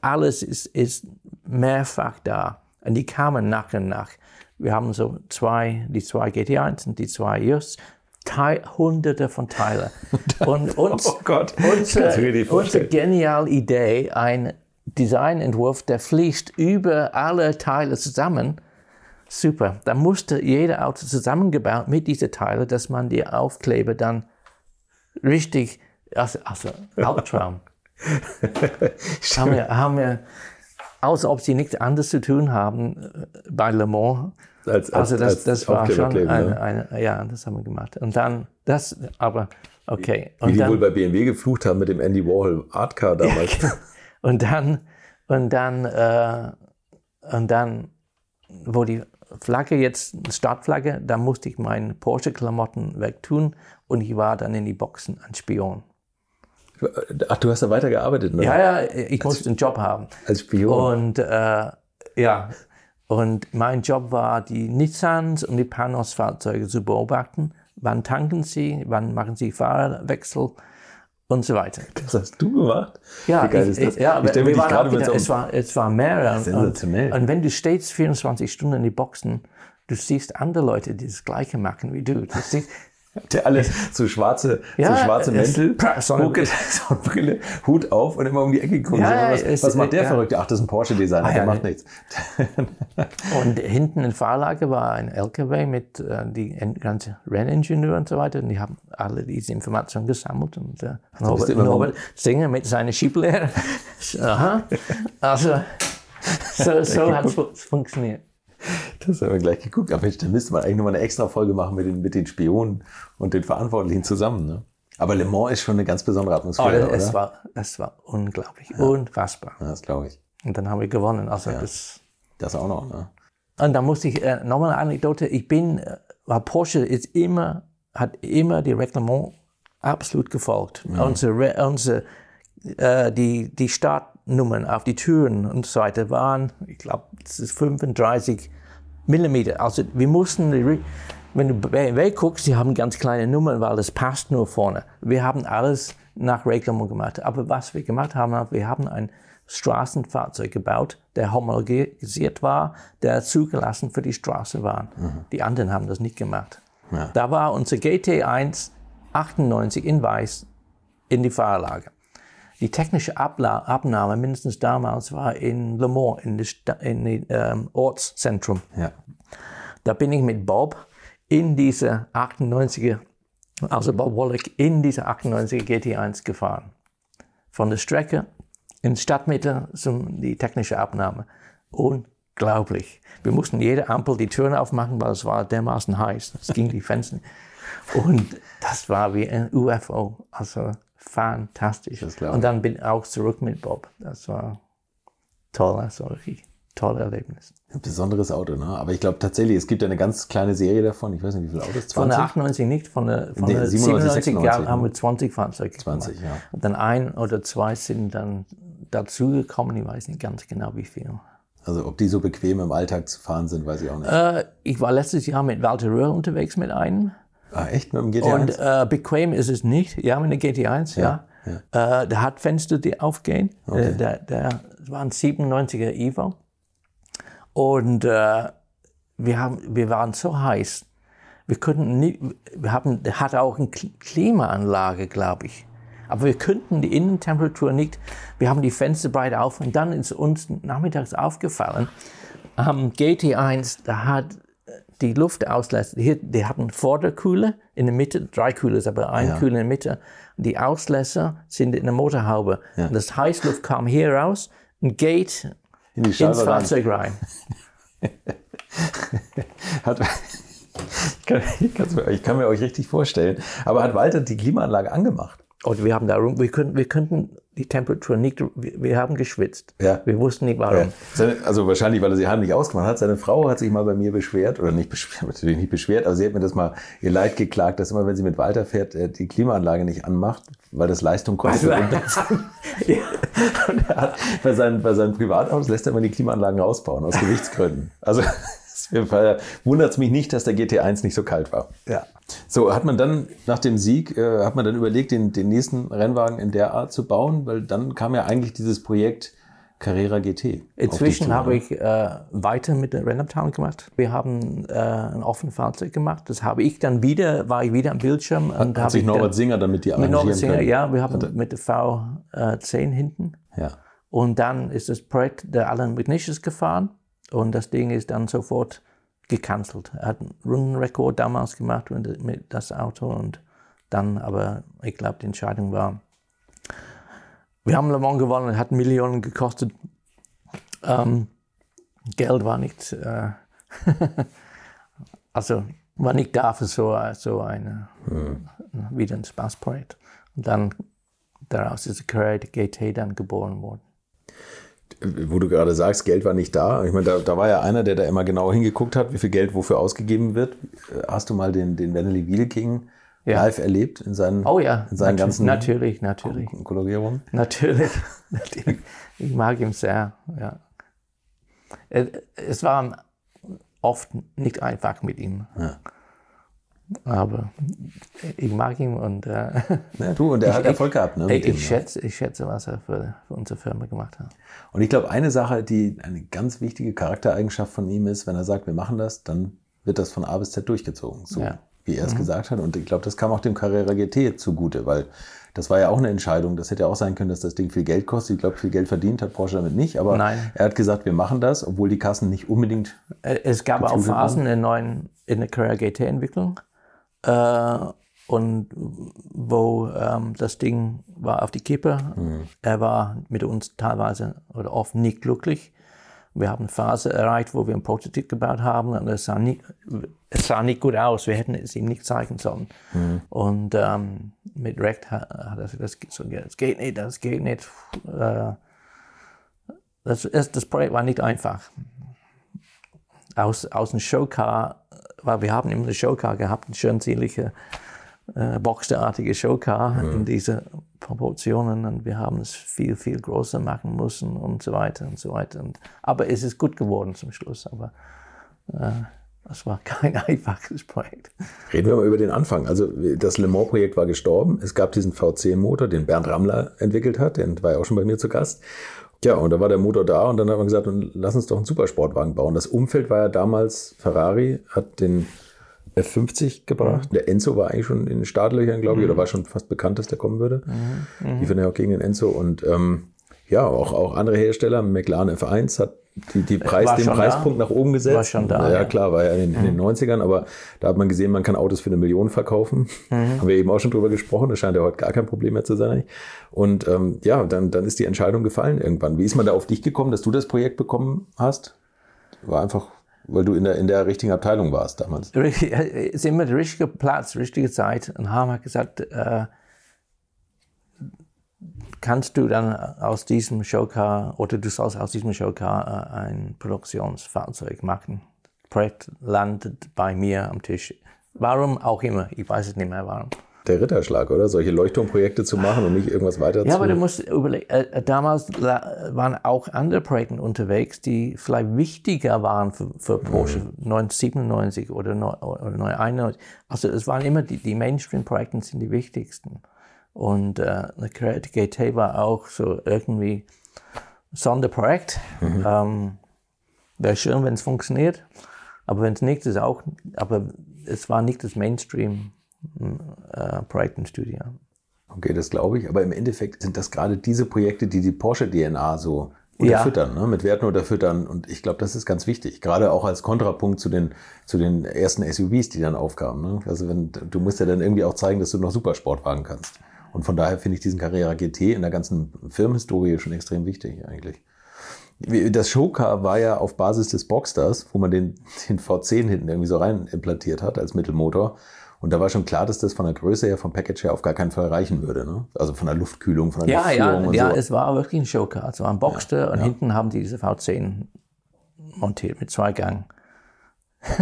alles ist, ist mehrfach da. Und die kamen nach und nach. Wir haben so zwei, die zwei GT1 und die zwei Just, Teil, hunderte von Teilen. Und uns, Oh Gott, unsere, die unsere vorstellen? geniale Idee, ein Designentwurf, der fließt über alle Teile zusammen. Super. Da musste jeder Auto zusammengebaut mit diesen Teilen, dass man die Aufkleber dann richtig, also, also Albtraum. haben wir, haben wir, als ob sie nichts anderes zu tun haben äh, bei Le Mans. Als- als- also das, als das war schon Aufkleberkleben, eine, ne? ja, das haben wir gemacht. Und dann, das, aber, okay. Wie Und die dann, wohl bei BMW geflucht haben mit dem Andy Warhol Art Car damals. und dann, und dann, äh, und dann, wo die Flagge jetzt, Startflagge, da musste ich meine Porsche-Klamotten wegtun und ich war dann in die Boxen ein Spion. Ach, du hast da weitergearbeitet, ne? Ja, ja, ich musste einen Job haben. Als Spion. Und äh, ja, und mein Job war, die Nissans und die Panos-Fahrzeuge zu beobachten. Wann tanken sie, wann machen sie Fahrerwechsel und so weiter. Das hast du gemacht? Ja, Wie ich, ich, ja stelle gerade mit so es, war, es war mehrere. Sensationell. Und, und wenn du stehst 24 Stunden in die Boxen, du siehst andere Leute, die das Gleiche machen wie du. Du siehst, Der alle so schwarze, Ja, so schwarze Mäntel, Sonnenbrille. Hut auf und immer um die Ecke gucken. Ja, was, es- was macht der ja. Verrückte? Ach, das ist ein Porsche-Designer, Ah, der macht nichts. Und hinten in Fahrlage war ein LKW mit äh, die en- ganze Renningenieur und so weiter. Und die haben alle diese Informationen gesammelt. Und äh, Norbert, Norbert Singer mit seiner Schieblehre. Aha. Also, so, so hat es funktioniert. Das haben wir gleich geguckt. Aber Mensch, da müsste man eigentlich nochmal eine extra Folge machen mit den, mit den Spionen und den Verantwortlichen zusammen. Ne? Aber Le Mans ist schon eine ganz besondere Oh, Atmosphäre, oder? es, war, es war unglaublich, unfassbar. ja, das glaube ich. Und dann haben wir gewonnen. Also das, Das auch noch. Ne? Und da muss ich äh, nochmal eine Anekdote. Ich bin, äh, weil Porsche ist immer, hat immer die Reglement absolut gefolgt. Unsere, Re- unsere äh, die, die Startnummern auf die Türen und so weiter waren, ich glaube, das ist 35 Millimeter. Also wir mussten, wenn du BMW guckst, die haben ganz kleine Nummern, weil das passt nur vorne. Wir haben alles nach Reglement gemacht. Aber was wir gemacht haben, wir haben ein Straßenfahrzeug gebaut, der homologisiert war, der zugelassen für die Straße war. Die anderen haben das nicht gemacht. Ja. Da war unser GT1 98 in weiß in die Fahrerlage. Die technische Abla Abnahme, mindestens damals, war in Le Mans, in das ähm, Ortszentrum. Ja. Da bin ich mit Bob in diese 98er, also Bob Wallach, in diese 98er GT1 gefahren. Von der Strecke in Stadtmitte zum die technische Abnahme. Unglaublich. Wir mussten jede Ampel die Türen aufmachen, weil es war dermaßen heiß. Es ging die Fenster. Und das war wie ein UFO. Also fantastisch. Und dann bin ich auch zurück mit Bob. Das war toll, das war richtig tolle Erlebnis. Ein besonderes Auto, ne? Aber ich glaube tatsächlich, es gibt ja eine ganz kleine Serie davon. Ich weiß nicht, wie viele Autos? 20? Von der 98 nicht, von der, von Nee, der 97, 97, 96, haben wir 20 Fahrzeuge 20, gemacht. ja. Und dann ein oder zwei sind dann dazugekommen, ich weiß nicht ganz genau wie viel. Also ob die so bequem im Alltag zu fahren sind, weiß ich auch nicht. Äh, ich war letztes Jahr mit Walter Röhr unterwegs mit einem. Ah, echt mit dem GT1? Und äh, bequem ist es nicht. Ja, mit der GT1, ja. Äh, der hat Fenster, die aufgehen. Äh, der, der war ein 97er Evo. Und äh, wir, haben, wir waren so heiß. Wir konnten nicht, wir haben, der hatte auch eine Kli- Klimaanlage, glaube ich. Aber wir könnten die Innentemperatur nicht, wir haben die Fenster breit auf und dann ist uns nachmittags aufgefallen, am GT1, da hat die Luftauslässe, hier, die hatten Vorderkühler in der Mitte, drei Kühler, aber ein Kühler in der Mitte. Die Auslässer sind in der Motorhaube. Und das Heißluft kam hier raus und geht In die ins. Fahrzeug rein. Hat, ich, kann, ich, kann mir euch richtig vorstellen. Aber hat Walter die Klimaanlage angemacht? Und wir haben darum, wir könnten, wir könnten die Temperatur nicht, wir, haben geschwitzt. Ja. Wir wussten nicht warum. Seine, also wahrscheinlich, weil er sie heimlich ausgemacht hat. Seine Frau hat sich mal bei mir beschwert, oder nicht beschwert, natürlich nicht beschwert, aber sie hat mir das mal ihr Leid geklagt, dass immer, wenn sie mit Walter fährt, er die Klimaanlage nicht anmacht, weil das Leistung kostet. Also- Und, und er hat, bei, seinen, bei seinen Privatautos lässt er immer die Klimaanlagen rausbauen, aus Gewichtsgründen. Also wundert es mich nicht, dass der GT1 nicht so kalt war. Ja. So, hat man dann nach dem Sieg, äh, hat man dann überlegt, den, den nächsten Rennwagen in der Art zu bauen? Weil dann kam ja eigentlich dieses Projekt Carrera GT. Inzwischen habe ich äh, weiter mit der Rennabteilung gemacht. Wir haben äh, ein offenes Fahrzeug gemacht. Das habe ich dann wieder, war ich wieder am Bildschirm. und Hat habe sich ich Norbert dann, Singer damit die mit Norbert Singer, können? ja, wir haben mit der V10 hinten. Ja. Und dann ist das Projekt der Alan McNish gefahren und das Ding ist dann sofort gecancelt. Er hat einen Rundenrekord damals gemacht mit, das Auto und dann, aber ich glaube, die Entscheidung war, wir haben Le Mans gewonnen, hat Millionen gekostet. Ähm, Geld war nicht, äh, also war nicht da für so, so eine, wieder ein Spaßprojekt. Und dann daraus ist der Carrera GT dann geboren worden. Wo du gerade sagst, Geld war nicht da. Ich meine, da, da war ja einer, der da immer genau hingeguckt hat, wie viel Geld wofür ausgegeben wird. Äh, Hast du mal den, den Vanity Wheel King Ja. live erlebt in seinen, Oh ja, in seinen ganzen natürlich, natürlich, Kolorierungen? natürlich. Ich mag ihn sehr, ja. Es- Es war oft nicht einfach mit ihm. Ja. Aber ich mag ihn und äh, Ja, du, und der hat Erfolg gehabt. Ne, ich, ich, ne? schätze, ich schätze, was er für, für unsere Firma gemacht hat. Und ich glaube, eine Sache, die eine ganz wichtige Charaktereigenschaft von ihm ist, wenn er sagt, wir machen das, dann wird das von A bis Z durchgezogen. So Ja. wie er es gesagt hat. Und ich glaube, das kam auch dem Carrera GT zugute, weil das war ja auch eine Entscheidung. Das hätte ja auch sein können, dass das Ding viel Geld kostet. Ich glaube, viel Geld verdient hat Porsche damit nicht. Aber Nein. er hat gesagt, wir machen das, obwohl die Kassen nicht unbedingt. Es gab auch Phasen in, neuen, in der Carrera GT-Entwicklung. Äh, und wo ähm, das Ding war auf die Kippe. Er war mit uns teilweise oder oft nicht glücklich. Wir haben eine Phase erreicht, wo wir einen Prototyp gebaut haben und es sah nicht, es sah nicht gut aus. Wir hätten es ihm nicht zeigen sollen. Und ähm, mit Recht hat er gesagt, das, das geht nicht, das geht nicht. Äh, das, das das Projekt war nicht einfach aus, aus dem Showcar, weil wir haben immer eine Showcar gehabt, eine schön zierliche, äh, boxerartige Showcar in diese Proportionen und wir haben es viel, viel größer machen müssen und so weiter und so weiter. Und, aber es ist gut geworden zum Schluss, aber äh, das war kein einfaches Projekt. Reden wir mal über den Anfang. Also das Le Mans-Projekt war gestorben. Es gab diesen V10-Motor, den Bernd Rammler entwickelt hat. Der war ja auch schon bei mir zu Gast. Ja, und da war der Motor da und dann hat man gesagt, lass uns doch einen Supersportwagen bauen. Das Umfeld war ja damals, Ferrari hat den F50 gebracht. Der Enzo war eigentlich schon in den Startlöchern, glaube ich, oder war schon fast bekannt, dass der kommen würde. Die waren ja auch gegen den Enzo und ähm, ja, auch, auch andere Hersteller, McLaren F1 hat die, die Preis, War den Preispunkt da. nach oben gesetzt. War schon da, Ja, ja. klar, war ja in, den- in den 90ern, aber da hat man gesehen, man kann Autos für eine Million verkaufen. Haben wir eben auch schon drüber gesprochen. Das scheint ja heute gar kein Problem mehr zu sein. Und ähm, ja, dann, dann ist die Entscheidung gefallen irgendwann. Wie ist man da auf dich gekommen, dass du das Projekt bekommen hast? War einfach, weil du in der, in der richtigen Abteilung warst damals. Es ist immer der richtige Platz, richtige Zeit. Und Harm hat gesagt, äh, kannst du dann aus diesem Showcar oder du sollst aus diesem Showcar äh, ein Produktionsfahrzeug machen. Das Projekt landet bei mir am Tisch. Warum auch immer, ich weiß es nicht mehr warum. Der Ritterschlag, oder? Solche Leuchtturmprojekte zu machen und nicht irgendwas weiter Ja, zu... aber du musst überlegen, äh, damals la- waren auch andere Projekte unterwegs, die vielleicht wichtiger waren für, für Porsche 1997 oder, neu- oder 1991. Also es waren immer die, die Mainstream-Projekte sind die wichtigsten. Und äh, der Creative GT war auch so irgendwie Sonderprojekt. Ähm, Wäre schön, wenn es funktioniert, aber wenn es nicht ist auch, aber es war nicht das Mainstream-Projekt im Studio. Okay, das glaube ich. Aber im Endeffekt sind das gerade diese Projekte, die die Porsche-DNA so Ja. unterfüttern, ne? mit Werten unterfüttern. Und ich glaube, das ist ganz wichtig. Gerade auch als Kontrapunkt zu den, zu den ersten SUVs, die dann aufkamen. Ne? Also wenn, du musst ja dann irgendwie auch zeigen, dass du noch Supersportwagen kannst. Und von daher finde ich diesen Carrera GT in der ganzen Firmenhistorie schon extrem wichtig eigentlich. Das Showcar war ja auf Basis des Boxsters, wo man den, den V10 hinten irgendwie so rein implantiert hat als Mittelmotor. Und da war schon klar, dass das von der Größe her, vom Package her auf gar keinen Fall reichen würde. Ne? Also von der Luftkühlung, von der Ja, ja, Luftführung und ja, so. es war wirklich ein Showcar. Es war ein Boxster und hinten haben die diese V10 montiert mit zwei Gang.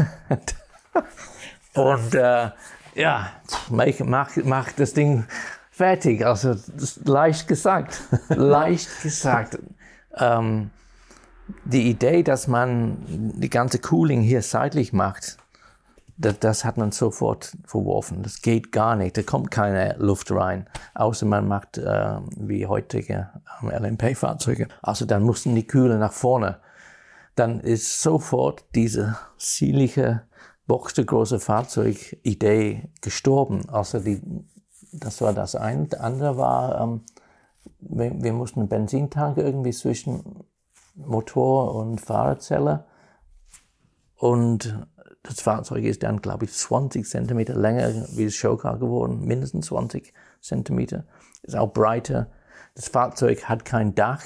und äh, ja, mach, mach, mach das Ding fertig. Also leicht gesagt. leicht gesagt. Ähm, die Idee, dass man die ganze Cooling hier seitlich macht, das, das hat man sofort verworfen. Das geht gar nicht. Da kommt keine Luft rein, außer man macht äh, wie heutige ähm, LMP-Fahrzeuge. Also dann mussten die Kühle nach vorne. Dann ist sofort diese zierliche, boxergroße Fahrzeugidee gestorben. Also die, das war das eine. Das andere war, ähm, wir, wir mussten einen Benzintank irgendwie zwischen Motor und Fahrerzelle und das Fahrzeug ist dann, glaube ich, 20 Zentimeter länger wie das Showcar geworden, mindestens 20 Zentimeter. Ist auch breiter. Das Fahrzeug hat kein Dach,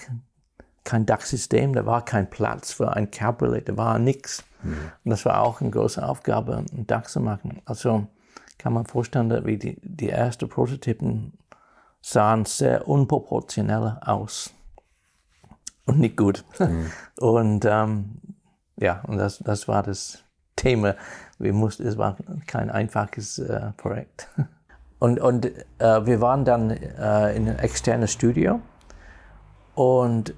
kein Dachsystem, da war kein Platz für ein Cabriolet, da war nichts. Und das war auch eine große Aufgabe, ein Dach zu machen. Also kann man vorstellen, wie die, die ersten Prototypen sahen sehr unproportionell aus und nicht gut. Und ähm, ja, und das, das war das Thema. Wir mussten, es war kein einfaches äh, Projekt. Und, und äh, wir waren dann äh, in einem externen Studio und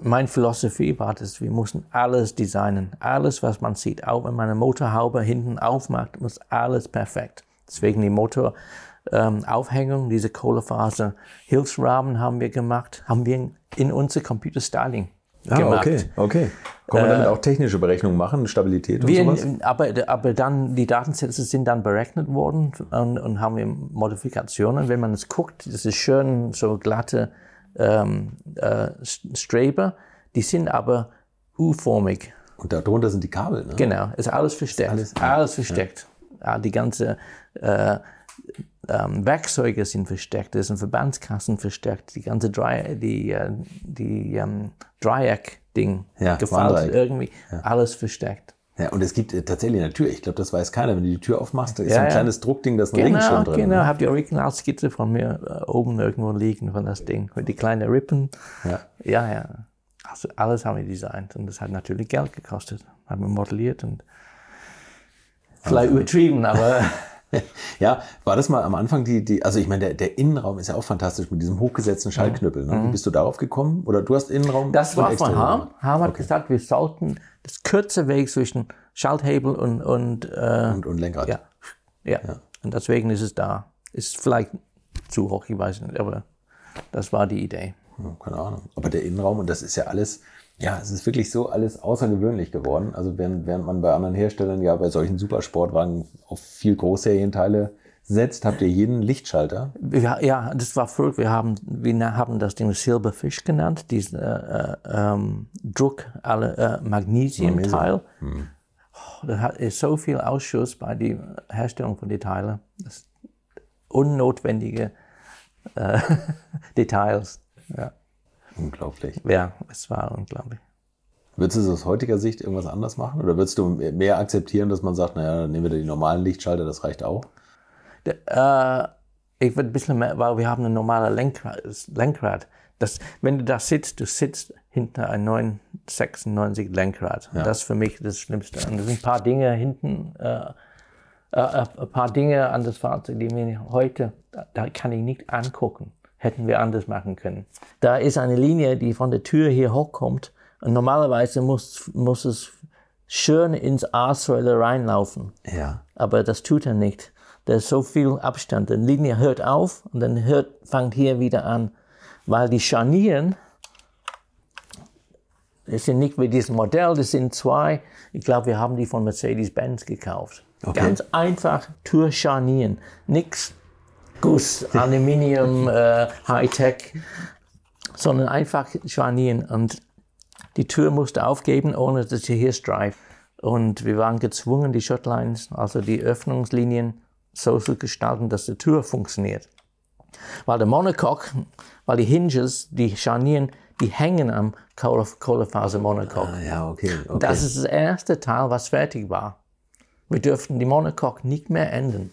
meine Philosophie war das, wir mussten alles designen. Alles, was man sieht, auch wenn man eine Motorhaube hinten aufmacht, muss alles perfekt. Deswegen die Motoraufhängung, diese Kohlefaser Hilfsrahmen haben wir gemacht, haben wir in unser Computer Styling ah, gemacht. okay, okay. Kann man damit auch technische Berechnungen machen, Stabilität und wir, sowas? aber, aber dann, die Datensätze sind dann berechnet worden und, und haben wir Modifikationen. Wenn man es guckt, das ist schön so glatte ähm, äh, Streber, die sind aber U-formig. Und darunter sind die Kabel, ne? Genau, ist alles versteckt. alles- Alles, versteckt. Ja. die ganze äh, ähm, Werkzeuge sind versteckt, es sind Verbandskassen versteckt, die ganze Dry, die, äh, die ähm, Dreieck-Ding Ja, Warndreieck. irgendwie, alles versteckt. Ja, und es gibt äh, tatsächlich eine Tür. Ich glaube, das weiß keiner. Wenn du die Tür aufmachst, da ist Ja, so ein ja. kleines Druckding, da ist ein Regenschirm Genau, drin. genau. ne? Habt die Originalskizze von mir äh, oben irgendwo liegen von das Ding. Mit die kleinen Rippen. Ja. Ja, ja. Also alles haben wir designt und das hat natürlich Geld gekostet. Haben wir modelliert und vielleicht übertrieben, aber Ja, war das mal am Anfang die, die also ich meine, der, der Innenraum ist ja auch fantastisch mit diesem hochgesetzten Schallknüppel. Ne? Wie bist du darauf gekommen? Oder du hast Innenraum? Mhm. das war von Harm. Harm hat gesagt, wir sollten das kürze Weg zwischen Schalthebel und, und, äh, Und, und Lenkrad. ja, ja. Und deswegen ist es da. Ist vielleicht zu hoch, ich weiß nicht, aber das war die Idee. Ja, keine Ahnung. Aber der Innenraum, und das ist ja alles, ja, es ist wirklich so alles außergewöhnlich geworden. Also während, während man bei anderen Herstellern ja bei solchen Supersportwagen auf viel Großserienteile setzt, habt ihr jeden Lichtschalter. Wir, ja, das war verrückt. Wir haben, wir haben das Ding Silberfisch genannt, diesen äh, äh, ähm, Druck, alle äh, Magnesiumteil. Oh, da hat ist so viel Ausschuss bei der Herstellung von den Teilen. Das ist unnotwendige äh, Details. Ja. Unglaublich. ja, es war unglaublich. Würdest du aus heutiger Sicht irgendwas anders machen? Oder würdest du mehr akzeptieren, dass man sagt, naja, dann nehmen wir die normalen Lichtschalter, das reicht auch? Äh, ich würde ein bisschen mehr, weil wir haben ein normales Lenkrad. Lenkrad. Das, wenn du da sitzt, du sitzt hinter einem 996 Lenkrad. Und Das ist für mich das Schlimmste. Und es sind ein paar Dinge hinten, äh, äh, ein paar Dinge an das Fahrzeug, die mir heute, da, da kann ich nicht angucken. Hätten wir anders machen können. Da ist eine Linie, die von der Tür hier hochkommt. Und normalerweise muss, muss es schön ins A-Säule reinlaufen Ja. aber das tut er nicht. Da ist so viel Abstand. Die Linie hört auf und dann hört, fängt hier wieder an. Weil die Scharnieren, das sind nicht wie dieses Modell, das sind zwei, ich glaube, wir haben die von Mercedes-Benz gekauft. Okay. Ganz einfach Türscharnieren. Nix Guss, Aluminium, äh, Hightech, sondern einfach Scharnieren. Und die Tür musste aufgeben, ohne dass sie hier streift. Und wir waren gezwungen, die Shotlines, also die Öffnungslinien, so zu gestalten, dass die Tür funktioniert. Weil der Monocoque, weil die Hinges, die Scharnieren, die hängen am Kohle- Kohlefaser-Monocoque. Ah, ja, okay. okay. Das ist das erste Teil, was fertig war. Wir dürften die Monocoque nicht mehr ändern.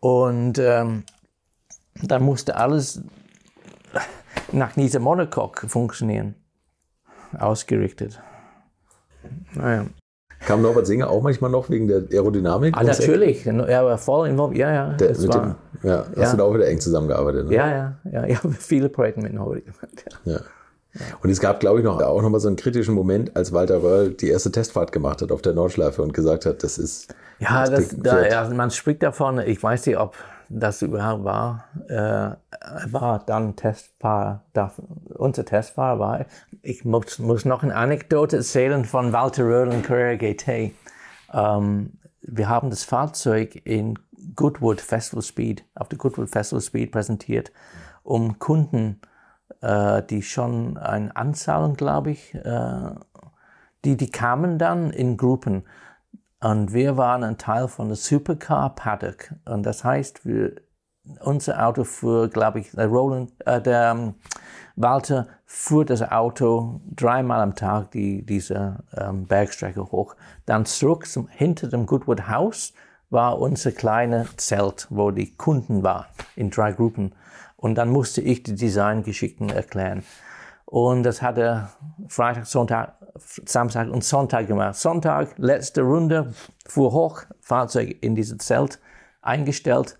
Und ähm, dann musste alles nach dieser Monocoque funktionieren. Ausgerichtet. Naja. Kam Norbert Singer auch manchmal noch wegen der Aerodynamik? Ah, natürlich. Er war voll involviert. Ja, ja. Der, mit war, dem, ja, hast Ja. du da auch wieder eng zusammengearbeitet? Ne? ja, ja, ja. Ich habe viele Projekte mit Norbert gemacht. Ja. Ja. Und es gab, glaube ich, noch, auch noch mal so einen kritischen Moment, als Walter Röhrl die erste Testfahrt gemacht hat auf der Nordschleife und gesagt hat, das ist. Ja, das, da, ja, man spricht davon, ich weiß nicht, ob das überhaupt war. Äh, war dann Testfahrer, unser Testfahrer war. Ich muss, muss noch eine Anekdote erzählen von Walter Röhrl und Carrera GT. Ähm, wir haben das Fahrzeug in Goodwood Festival Speed, auf der Goodwood Festival Speed präsentiert, um Kunden, äh, die schon eine Anzahlung, glaube ich, äh, die, die kamen dann in Gruppen. Und wir waren ein Teil von der Supercar Paddock. Und das heißt, wir, unser Auto fuhr, glaube ich, der Roland, äh, der ähm, Walter fuhr das Auto dreimal am Tag die, diese ähm, Bergstrecke hoch. Dann zurück zum, hinter dem Goodwood House war unser kleines Zelt, wo die Kunden waren, in drei Gruppen. Und dann musste ich die Designgeschichten erklären. Und das hat er Freitag, Sonntag, Samstag und Sonntag gemacht. Sonntag, letzte Runde, fuhr hoch, Fahrzeug in dieses Zelt eingestellt.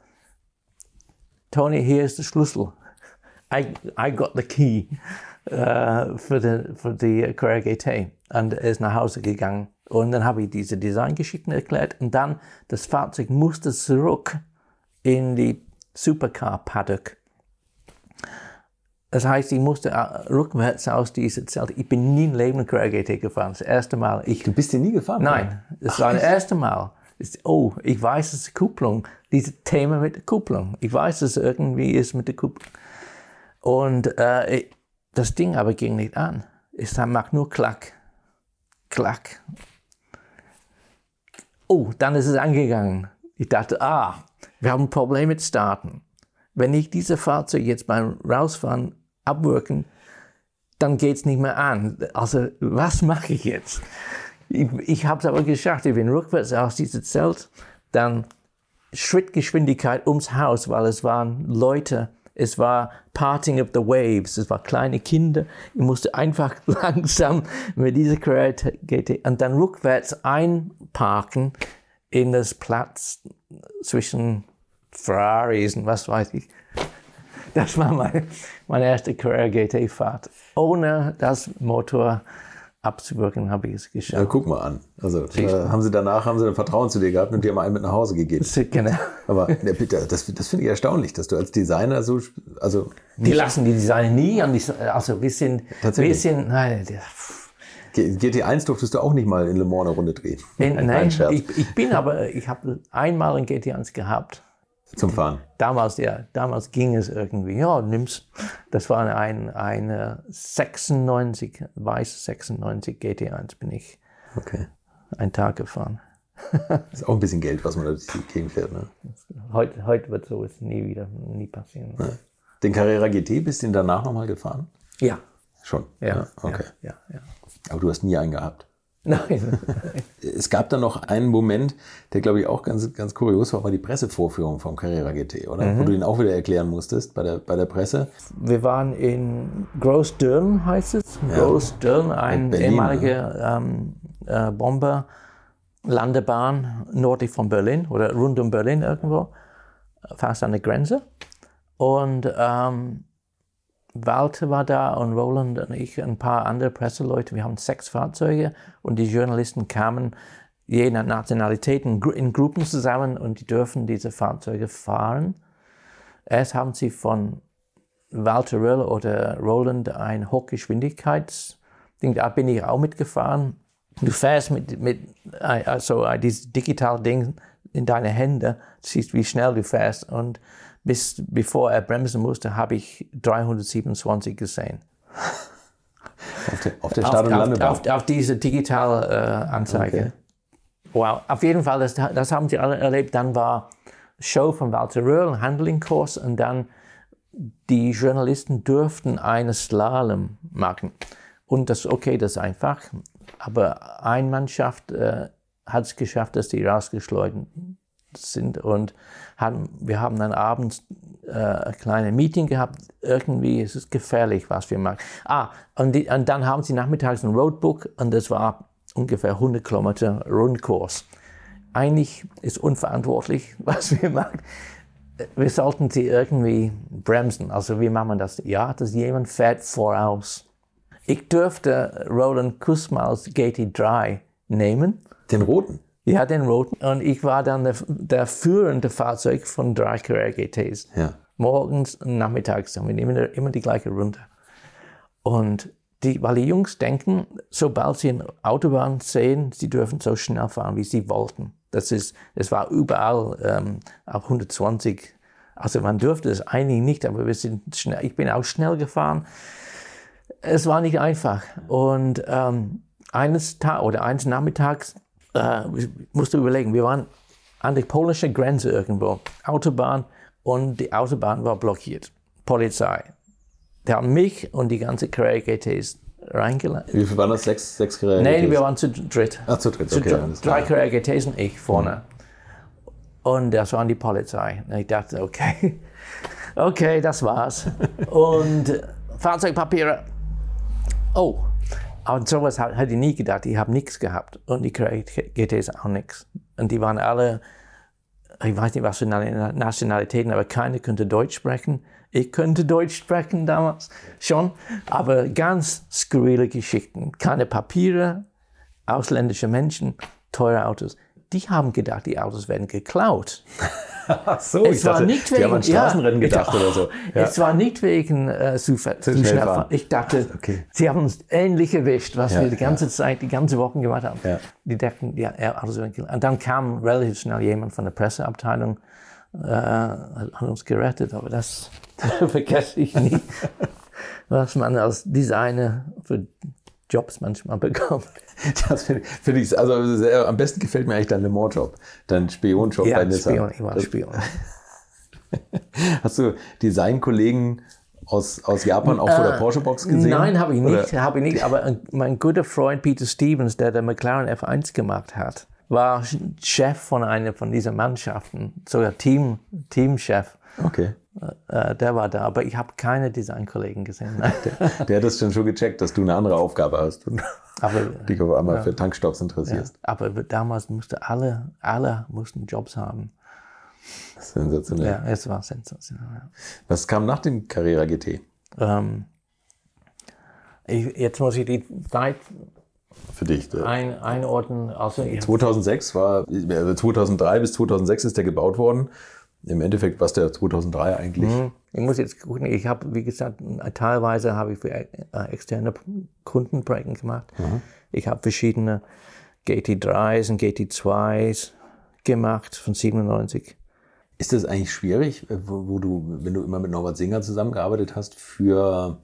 Tony, hier ist der Schlüssel. I, I got the key äh, für die, für die GT. Und er ist nach Hause gegangen. Und dann habe ich diese Designgeschichten erklärt. Und dann, das Fahrzeug musste zurück in die Supercar Paddock. Das heißt, ich musste äh, rückwärts aus diesem Zelt. Ich bin nie im Leben GT gefahren. Das erste Mal. Ich, Du bist hier nie gefahren? nein, das war das erste Mal. Oh, ich weiß, es ist Kupplung. Dieses Thema mit der Kupplung. Ich weiß, dass es irgendwie ist mit der Kupplung. Und äh, das Ding aber ging nicht an. Es macht nur Klack. Klack. Oh, dann ist es angegangen. Ich dachte, ah, wir haben ein Problem mit Starten. Wenn ich diese Fahrzeug jetzt beim Rausfahren abwirken, dann geht es nicht mehr an. Also, was mache ich jetzt? Ich, ich habe es aber geschafft. Ich bin rückwärts aus diesem Zelt, dann Schrittgeschwindigkeit ums Haus, weil es waren Leute, es war Parting of the Waves, es waren kleine Kinder. Ich musste einfach langsam mit dieser GT und dann rückwärts einparken in das Platz zwischen Ferraris und was weiß ich. Das war meine, meine erste Carrera GT-Fahrt. Ohne das Motor abzuwirken, habe ich es Ja, geschafft. guck mal an. Also äh, haben sie danach haben sie ein Vertrauen zu dir gehabt und dir mal einen mit nach Hause gegeben. Genau. Aber ne, bitte, das, das finde ich erstaunlich, dass du als Designer so, also Die lassen die Designer nie an die, also wir sind, wir sind, nein, der- G- GT1 durftest du auch nicht mal in Le Mans eine Runde drehen. nein, nein ich, ich bin aber, ich habe einmal ein GT1 gehabt. Zum Fahren. Damals, ja, damals ging es irgendwie, ja, nimm's. Das war ein, eine 96, weiß 96 GT1 bin ich Okay. einen Tag gefahren. Ist auch ein bisschen Geld, was man da durch die Gegend fährt. Ne? Heute, heute wird sowas nie wieder, nie passieren. Den Carrera GT bist du danach nochmal gefahren? Ja, Schon. ja, Okay. ja, ja, ja. Aber du hast nie einen gehabt. Nein, Es gab dann noch einen Moment, der glaube ich auch ganz, ganz kurios war, war die Pressevorführung vom Carrera GT, oder? Mhm. Wo du ihn auch wieder erklären musstest bei der, bei der Presse. Wir waren in Groß-Dürn, heißt es. Groß-Dürn, ein Berlin, ehemaliger ähm, äh, Bomber, Landebahn nördlich von Berlin oder rund um Berlin irgendwo, fast an der Grenze. Und ähm, Walter war da und Roland und ich, ein paar andere Presseleute. Wir haben sechs Fahrzeuge und die Journalisten kamen je nach Nationalität in, Gru- in Gruppen zusammen und die dürfen diese Fahrzeuge fahren. Erst haben sie von Walter Röll oder Roland ein Hochgeschwindigkeitsding, da bin ich auch mitgefahren. Du fährst mit, mit also dieses digitale Ding in deine Hände, siehst, wie schnell du fährst und bis bevor er bremsen musste, habe ich 327 gesehen. Auf der, auf der Start- und auf, Landebahn. auf, auf diese digitale äh, Anzeige. Okay. Wow, auf jeden Fall, das, das haben sie alle erlebt. Dann war Show von Walter Röhrl, Handling-Kurs und dann die Journalisten durften eine Slalom machen. Und das, okay, das ist einfach. Aber eine Mannschaft äh, hat es geschafft, dass die rausgeschleudert sind. Und haben, wir haben dann abends äh, ein kleines Meeting gehabt. Irgendwie ist es gefährlich, was wir machen. Ah, und, die, und dann haben sie nachmittags ein Roadbook und das war ungefähr 100 Kilometer Rundkurs. Eigentlich ist unverantwortlich, was wir machen wir sollten sie irgendwie bremsen. Also wie macht man das? Ja, dass jemand fährt voraus. Ich dürfte Roland Kusmals GT3 nehmen. Den roten. Ja, den roten. Und ich war dann der, der führende Fahrzeug von drei Carrera GTs. Ja. Morgens und nachmittags. Und wir nehmen immer die gleiche Runde. Und die, weil die Jungs denken, sobald sie eine Autobahn sehen, sie dürfen so schnell fahren, wie sie wollten. Das ist, es war überall ähm, auf 120. Also man dürfte es eigentlich nicht, aber wir sind schnell. Ich bin auch schnell gefahren. Es war nicht einfach. Und ähm, eines Tages oder eines Nachmittags äh, musst du überlegen, wir waren an der polnischen Grenze irgendwo, Autobahn und die Autobahn war blockiert. Polizei. Die haben mich und die ganze Carrera GTs reingelassen. Wie viel waren das? Sechs, sechs Nee, GTs? wir waren zu dritt. Ach, zu dritt, Zu okay, dr- drei. Carrera GTs und ich vorne. Und das waren die Polizei. Und ich dachte, okay, okay, das war's. und Fahrzeugpapiere. Oh, an sowas hätte ich nie gedacht. Ich habe nichts gehabt. Und die GTs auch nichts. Und die waren alle, ich weiß nicht, was für Na- Nationalitäten, aber keiner könnte Deutsch sprechen. Ich könnte Deutsch sprechen damals schon, aber ganz skurrile Geschichten. Keine Papiere, ausländische Menschen, teure Autos. Die haben gedacht, die Autos werden geklaut. Ach so, Es war nicht die haben an wegen- ja, Straßenrennen ich gedacht dachte, oder so. Ja. Es war nicht wegen äh, zu, ver- zu schnell fahren. Ich dachte, Okay. sie haben uns ähnlich erwischt, was Ja, wir die ganze Zeit, die ganze Woche gemacht haben. Ja. Die dachten, ja, er also, und dann kam relativ schnell jemand von der Presseabteilung, äh, hat uns gerettet, aber das vergesse ich nie, was man als Designer für Jobs manchmal bekommt. Das finde ich, find ich, also sehr, am besten gefällt mir eigentlich dein Le Mans-Job, dein Spionjob bei Ja, Nissan. Spion, ich war Spion. Hast du Designkollegen aus, aus Japan auch vor der Porsche-Box gesehen? Äh, Nein, habe ich nicht, habe ich nicht. Aber ein, mein guter Freund Peter Stevens, der der McLaren F1 gemacht hat, war Chef von einer von diesen Mannschaften, sogar Team, Teamchef. Okay. Äh, der war da, aber ich habe keine Designkollegen gesehen. Nein. Der hat das schon schon gecheckt, dass du eine andere Aufgabe hast und aber, dich auf einmal für Tankstops interessierst. aber damals musste alle, alle mussten Jobs haben. Sensationell. Ja, es war sensationell. Was kam nach dem Carrera GT Ähm, ich, jetzt muss ich die Zeit für dich? Äh, ein, einordnen. Also, ich 2006 war, also 2003 bis 2006 ist der gebaut worden. Im Endeffekt war es der 2003 eigentlich. Ich muss jetzt gucken, ich habe, wie gesagt, teilweise habe ich für äh, externe Kundenprojekte gemacht. Ich habe verschiedene GT3s und GT2s gemacht von 97. Ist das eigentlich schwierig, äh, wo, wo du, wenn du immer mit Norbert Singer zusammengearbeitet hast, für,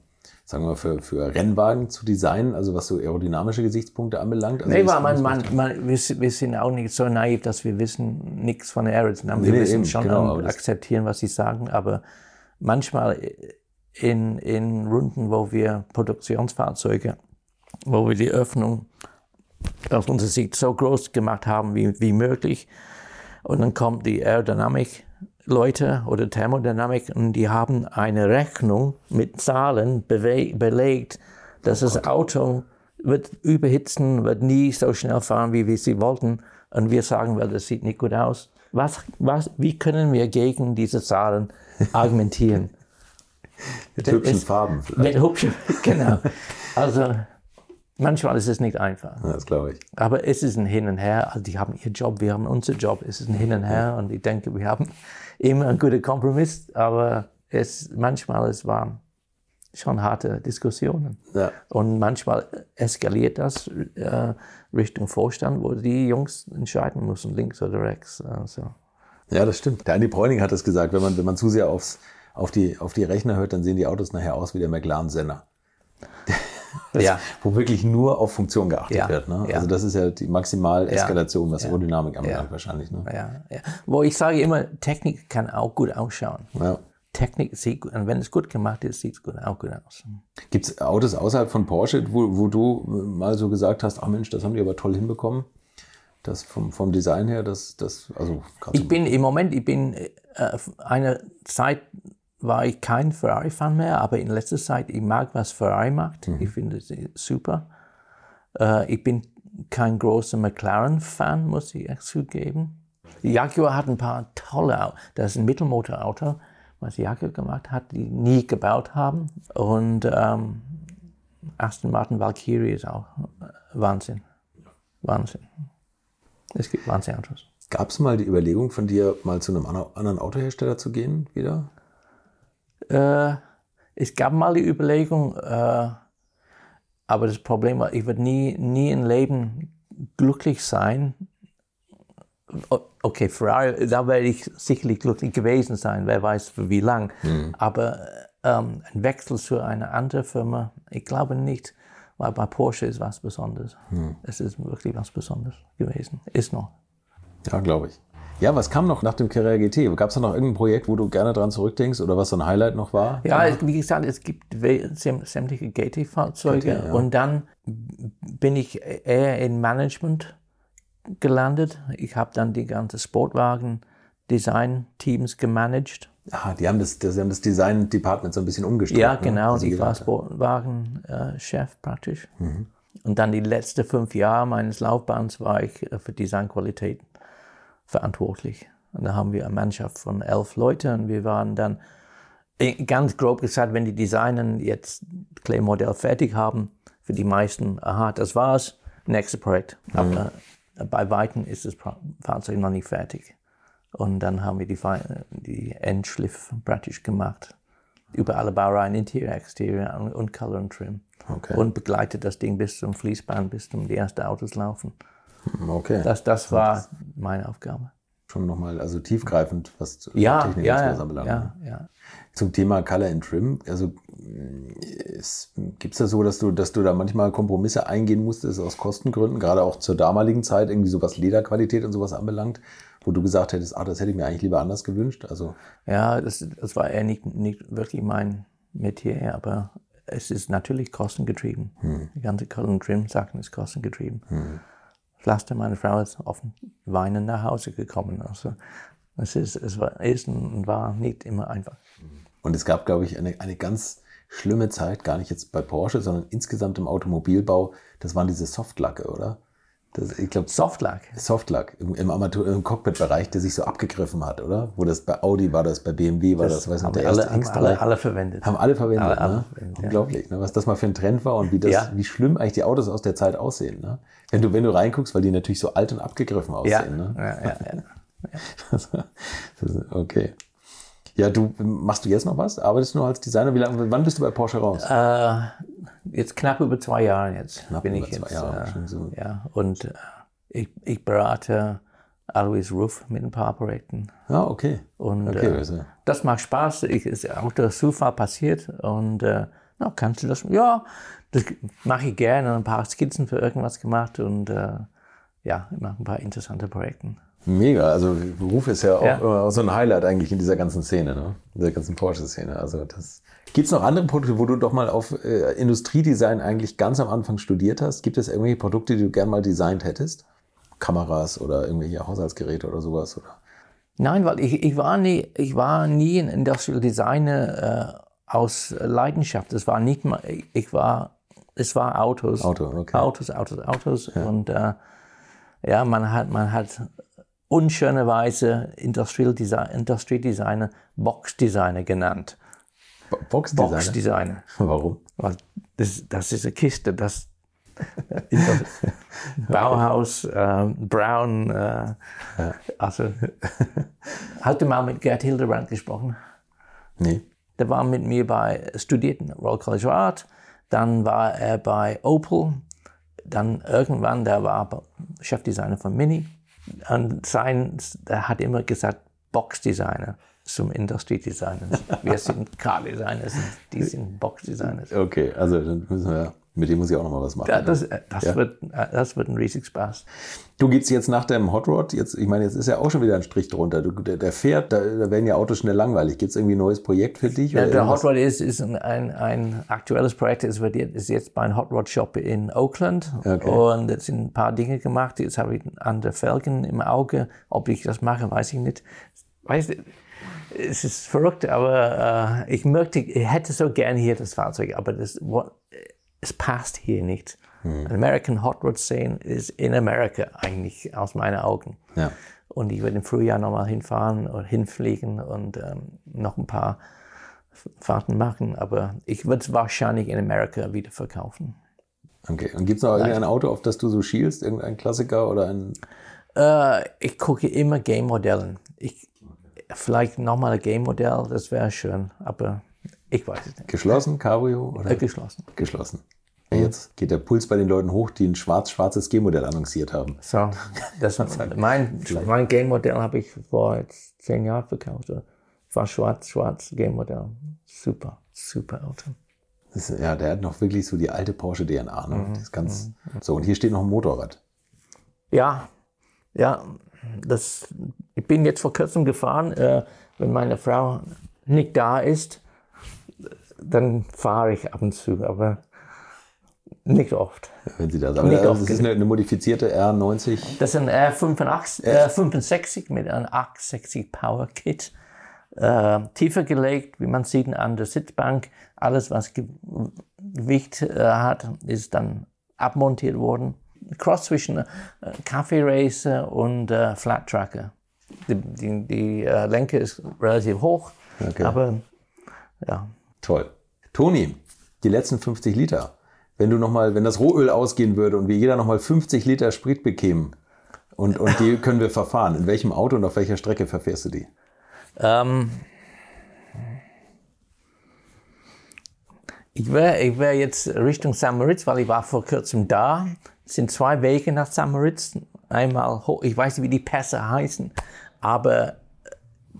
sagen wir für, für Rennwagen zu designen, also was so aerodynamische Gesichtspunkte anbelangt? Also Nee, weil man, man, man, wir, sind- wir auch nicht so naiv, dass wir wissen nichts von Aerodynamik. Wir Nee, nee, müssen eben, schon genau, an- akzeptieren, was sie sagen, aber manchmal in, in Runden, wo wir Produktionsfahrzeuge, wo wir die Öffnung aus unserer Sicht so groß gemacht haben wie, wie möglich, und dann kommt die Aerodynamik-Leute oder Thermodynamik und die haben eine Rechnung mit Zahlen belegt, dass das Auto wird überhitzen, wird nie so schnell fahren, wie wir sie wollten. Und wir sagen, well, das sieht nicht gut aus. Was, was, wie können wir gegen diese Zahlen argumentieren? mit hübschen ist- Farben vielleicht. Mit hübschen, genau. Also manchmal ist es nicht einfach. Das glaube ich. Aber es ist ein Hin und Her. Also die haben ihren Job, wir haben unseren Job. Es ist ein Hin und Her. Und ich denke, wir haben immer einen guten Kompromiss. Aber es, manchmal es waren schon harte Diskussionen. Ja. Und manchmal eskaliert das äh, Richtung Vorstand, wo die Jungs entscheiden müssen, links oder rechts. Also. Ja, das stimmt. Der Andy Bräuning hat das gesagt, wenn man, wenn man zu sehr aufs, auf, die, auf die Rechner hört, dann sehen die Autos nachher aus wie der McLaren Senna. Ja. Wo wirklich nur auf Funktion geachtet Ja, wird. Ne? ja. Also das ist ja die Maximal-Eskalation, was. Aerodynamik anbelangt wahrscheinlich. Ne? Ja, ja. Wo ich sage immer, Technik kann auch gut ausschauen. Technik sieht gut, und wenn es gut gemacht ist, sieht es gut, auch gut aus. Gibt es Autos außerhalb von Porsche, wo, wo du mal so gesagt hast, ach Mensch, das haben die aber toll hinbekommen? Das vom, vom Design her, das, das also Ich bin im Moment, ich bin äh, eine Zeit war ich kein Ferrari-Fan mehr, aber in letzter Zeit, ich mag, was Ferrari macht. Ich finde es super. Äh, ich bin kein großer McLaren-Fan, muss ich zugeben. Jaguar hat ein paar tolle. Das ist ein Mittelmotorauto, was Jaguar gemacht hat, die nie gebaut haben. Und ähm, Aston Martin Valkyrie ist auch äh, Wahnsinn. Wahnsinn. Es gibt Wahnsinnautos. Gab es mal die Überlegung von dir, mal zu einem anderen Autohersteller zu gehen wieder? Äh, es gab mal die Überlegung, äh, aber das Problem war, ich würde nie, nie im Leben glücklich sein. Okay, Ferrari, da werde ich sicherlich glücklich gewesen sein, wer weiß für wie lang. Aber ähm, ein Wechsel zu einer anderen Firma, ich glaube nicht, weil bei Porsche ist was Besonderes. Es ist wirklich was Besonderes gewesen. Ist noch. Ja, glaube ich. Ja, was kam noch nach dem Carrera GT? Gab es da noch irgendein Projekt, wo du gerne dran zurückdenkst oder was so ein Highlight noch war? Ja, wie gesagt, es gibt sämtliche GT-Fahrzeuge GT, ja. und dann bin ich eher in Management gelandet. Ich habe dann die ganze Sportwagen-Design-Teams gemanagt. Ah, die haben das, das, haben das Design-Department so ein bisschen umgestellt. Ja, ne? genau. Also ich war Sportwagen-Chef praktisch. Und dann die letzten fünf Jahre meines Laufbahns war ich äh, für Designqualität verantwortlich. Und da haben wir eine Mannschaft von elf Leuten und wir waren dann, äh, ganz grob gesagt, wenn die Designer jetzt Clay-Modell fertig haben, für die meisten, aha, das war's, nächstes Projekt. Aber äh, bei Weitem ist das Fahrzeug noch nicht fertig. Und dann haben wir die, die Endschliff praktisch gemacht. Über alle Baureihen, Interior, Exterior und, Color und Trim. Okay. Und begleitet das Ding bis zum Fließband, bis zum die ersten Autos laufen. Okay. Das, das war meine Aufgabe. Schon nochmal, also tiefgreifend, was Ja, Technik ja, und sowas ja, anbelangt. ja, ja. Zum Thema Color and Trim, also gibt es da so, dass du, dass du da manchmal Kompromisse eingehen musstest aus Kostengründen, gerade auch zur damaligen Zeit, irgendwie so was Lederqualität und sowas anbelangt, wo du gesagt hättest, ah, das hätte ich mir eigentlich lieber anders gewünscht? Also, Ja, das, das war eher nicht, nicht wirklich mein Metier, aber es ist natürlich kostengetrieben. Die ganze Colin Trim Sachen ist kostengetrieben. Pflaster, meine Frau ist offen weinend nach Hause gekommen. Also es ist, es war, ist und war nicht immer einfach. und es gab, glaube ich, eine, eine ganz schlimme Zeit, gar nicht jetzt bei Porsche, sondern insgesamt im Automobilbau, das waren diese Softlacke, oder? Das, ich glaube, Softlack. Softlack im, im, Amateur, im Cockpit-Bereich, der sich so abgegriffen hat, oder? Wo das bei Audi war, das bei BMW war, das, weiß nicht, der alle, erste haben X3. alle, alle verwendet. Haben alle verwendet, Alle- alle ne? verwendet, ja. Unglaublich, ne? was das mal für ein Trend war und wie, das, Ja. wie schlimm eigentlich die Autos aus der Zeit aussehen. Ne? Wenn, du, wenn du reinguckst, weil die natürlich so alt und abgegriffen ja, aussehen. Ne? ja, ja, ja. Das okay. Ja, du machst du jetzt noch was? Arbeitest du noch als Designer? Wie lange, wann bist du bei Porsche raus? Äh, jetzt knapp über zwei Jahre jetzt Knapp bin ich jetzt. Jahre, äh, so. Ja, und äh, ich, ich berate Alois Roof mit ein paar Projekten. Ja, okay. Und Okay, äh, also, das macht Spaß. Ich, ist auch der Zufall passiert. Und äh, na, kannst du das? Ja, das mache ich gerne. Ein paar Skizzen für irgendwas gemacht und äh, ja, ich mache ein paar interessante Projekte. Mega. Also Ruf ist ja auch Ja. so ein Highlight eigentlich in dieser ganzen Szene, ne? In dieser ganzen Porsche-Szene. Also das. Gibt es noch andere Produkte, wo du doch mal auf äh, Industriedesign eigentlich ganz am Anfang studiert hast? Gibt es irgendwelche Produkte, die du gern mal designt hättest? Kameras oder irgendwelche Haushaltsgeräte oder sowas? Oder? Nein, weil ich, ich, war, nie, ich war nie ein Industrial Designer äh, aus Leidenschaft. Es war nicht mal, ich, war, es war Autos. Auto, okay. Autos, Autos, Autos. Und äh, ja, man hat, man hat unschönerweise Industrial Design, Industriedesigner Boxdesigner genannt. Bo- Boxdesigner? Boxdesigner. Warum? Weil das, das ist eine Kiste, das Bauhaus, ähm, Brown, äh, also hast du mal mit Gerd Hildebrand gesprochen? Nee. Der war mit mir bei, studiert in Royal College of Art, dann war er bei Opel, dann irgendwann, der war Chefdesigner von Mini und sein, der hat immer gesagt, Boxdesigner zum Industriedesigner. Wir sind Car-Designers, die sind Boxdesigners. Okay, also dann müssen wir, mit dem muss ich auch noch mal was machen. Ja, ne? das, das, Ja. Wird, das wird ein riesig Spaß. Du gehst jetzt nach dem Hot Rod, jetzt, ich meine, jetzt ist ja auch schon wieder ein Strich drunter. Du, der, der fährt, da, da werden ja Autos schnell langweilig. Gibt es irgendwie ein neues Projekt für dich? Ja, der? Hot Rod ist, ist ein, ein, ein aktuelles Projekt. Es wird jetzt, ist jetzt bei einem Hot Rod Shop in Oakland. Okay. Und es sind ein paar Dinge gemacht. Jetzt habe ich andere Felgen im Auge. Ob ich das mache, weiß ich nicht. Weißt du, es ist verrückt, aber äh, ich möchte, ich hätte so gerne hier das Fahrzeug, aber das, es passt hier nicht. American Hot Rod Scene ist in Amerika eigentlich aus meinen Augen. Ja. Und ich werde im Frühjahr nochmal hinfahren oder hinfliegen und ähm, noch ein paar Fahrten machen. Aber ich würde es wahrscheinlich in Amerika wieder verkaufen. Okay. Und gibt es noch irgendein Auto, auf das du so schielst? Irgendein Klassiker oder ein. Äh, ich gucke immer Game-Modellen. Ich, vielleicht nochmal ein Game-Modell, das wäre schön. Aber ich weiß es nicht. Geschlossen, Cabrio oder Äh, geschlossen. geschlossen? Jetzt geht der Puls bei den Leuten hoch, die ein schwarz-schwarzes G-Modell annonciert haben. So, das, mein, mein Game-Modell habe ich vor jetzt zehn Jahren verkauft. War schwarz-schwarz Game-Modell. Super, super Auto. Ist, ja, der hat noch wirklich so die alte Porsche DNA. Ne? Mhm. Das ganz. So, und hier steht noch ein Motorrad. Ja, ja, das, ich bin jetzt vor kurzem gefahren, äh, wenn meine Frau nicht da ist, dann fahre ich ab und zu, aber nicht oft. Wenn Sie da sagen. Nicht Also, oft das ist eine, eine modifizierte R90. Das ist ein R65, äh, 65 mit einem 860 Power Kit. Äh, tiefer gelegt, wie man sieht an der Sitzbank. Alles, was Ge Gewicht äh, hat, ist dann abmontiert worden. Cross zwischen äh, Cafe Racer und äh, Flat Tracker. Die, die, die äh, Lenke ist relativ hoch, Okay. aber ja. Toll. Toni, die letzten 50 Liter. Wenn du noch mal, wenn das Rohöl ausgehen würde und wir jeder noch mal 50 Liter Sprit bekämen, Und, und die können wir verfahren. In welchem Auto und auf welcher Strecke verfährst du die? Ähm, ich wäre ich wär jetzt Richtung St. Moritz, weil ich war vor kurzem da. Es sind zwei Wege nach St. Moritz. Einmal hoch, ich weiß nicht, wie die Pässe heißen, aber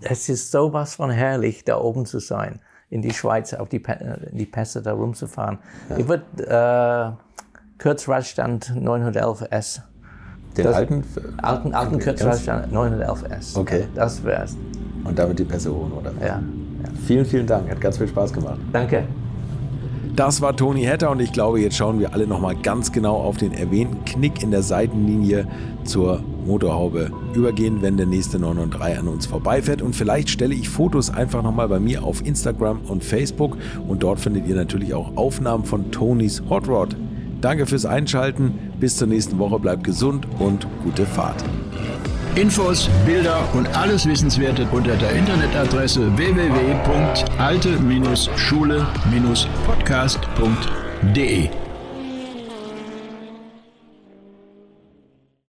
es ist sowas von herrlich, da oben zu sein, in die Schweiz, auf die, in die Pässe da rumzufahren. Ja. Ich würde äh, Kurzradstand 911S. Den das, alten? Alten, alten Kurzradstand 911S. Okay. Das wär's. Und damit die Pässe holen, oder? Ja. ja. Vielen, vielen Dank. Hat ganz viel Spaß gemacht. Danke. Das war Toni Hetter und ich glaube, jetzt schauen wir alle nochmal ganz genau auf den erwähnten Knick in der Seitenlinie zur Motorhaube übergehen, wenn der nächste 993 an uns vorbeifährt. Und vielleicht stelle ich Fotos einfach nochmal bei mir auf Instagram und Facebook und dort findet ihr natürlich auch Aufnahmen von Tonys Hot Rod. Danke fürs Einschalten, bis zur nächsten Woche, bleibt gesund und gute Fahrt. Infos, Bilder und alles Wissenswerte unter der Internetadresse www.alte-schule-podcast.de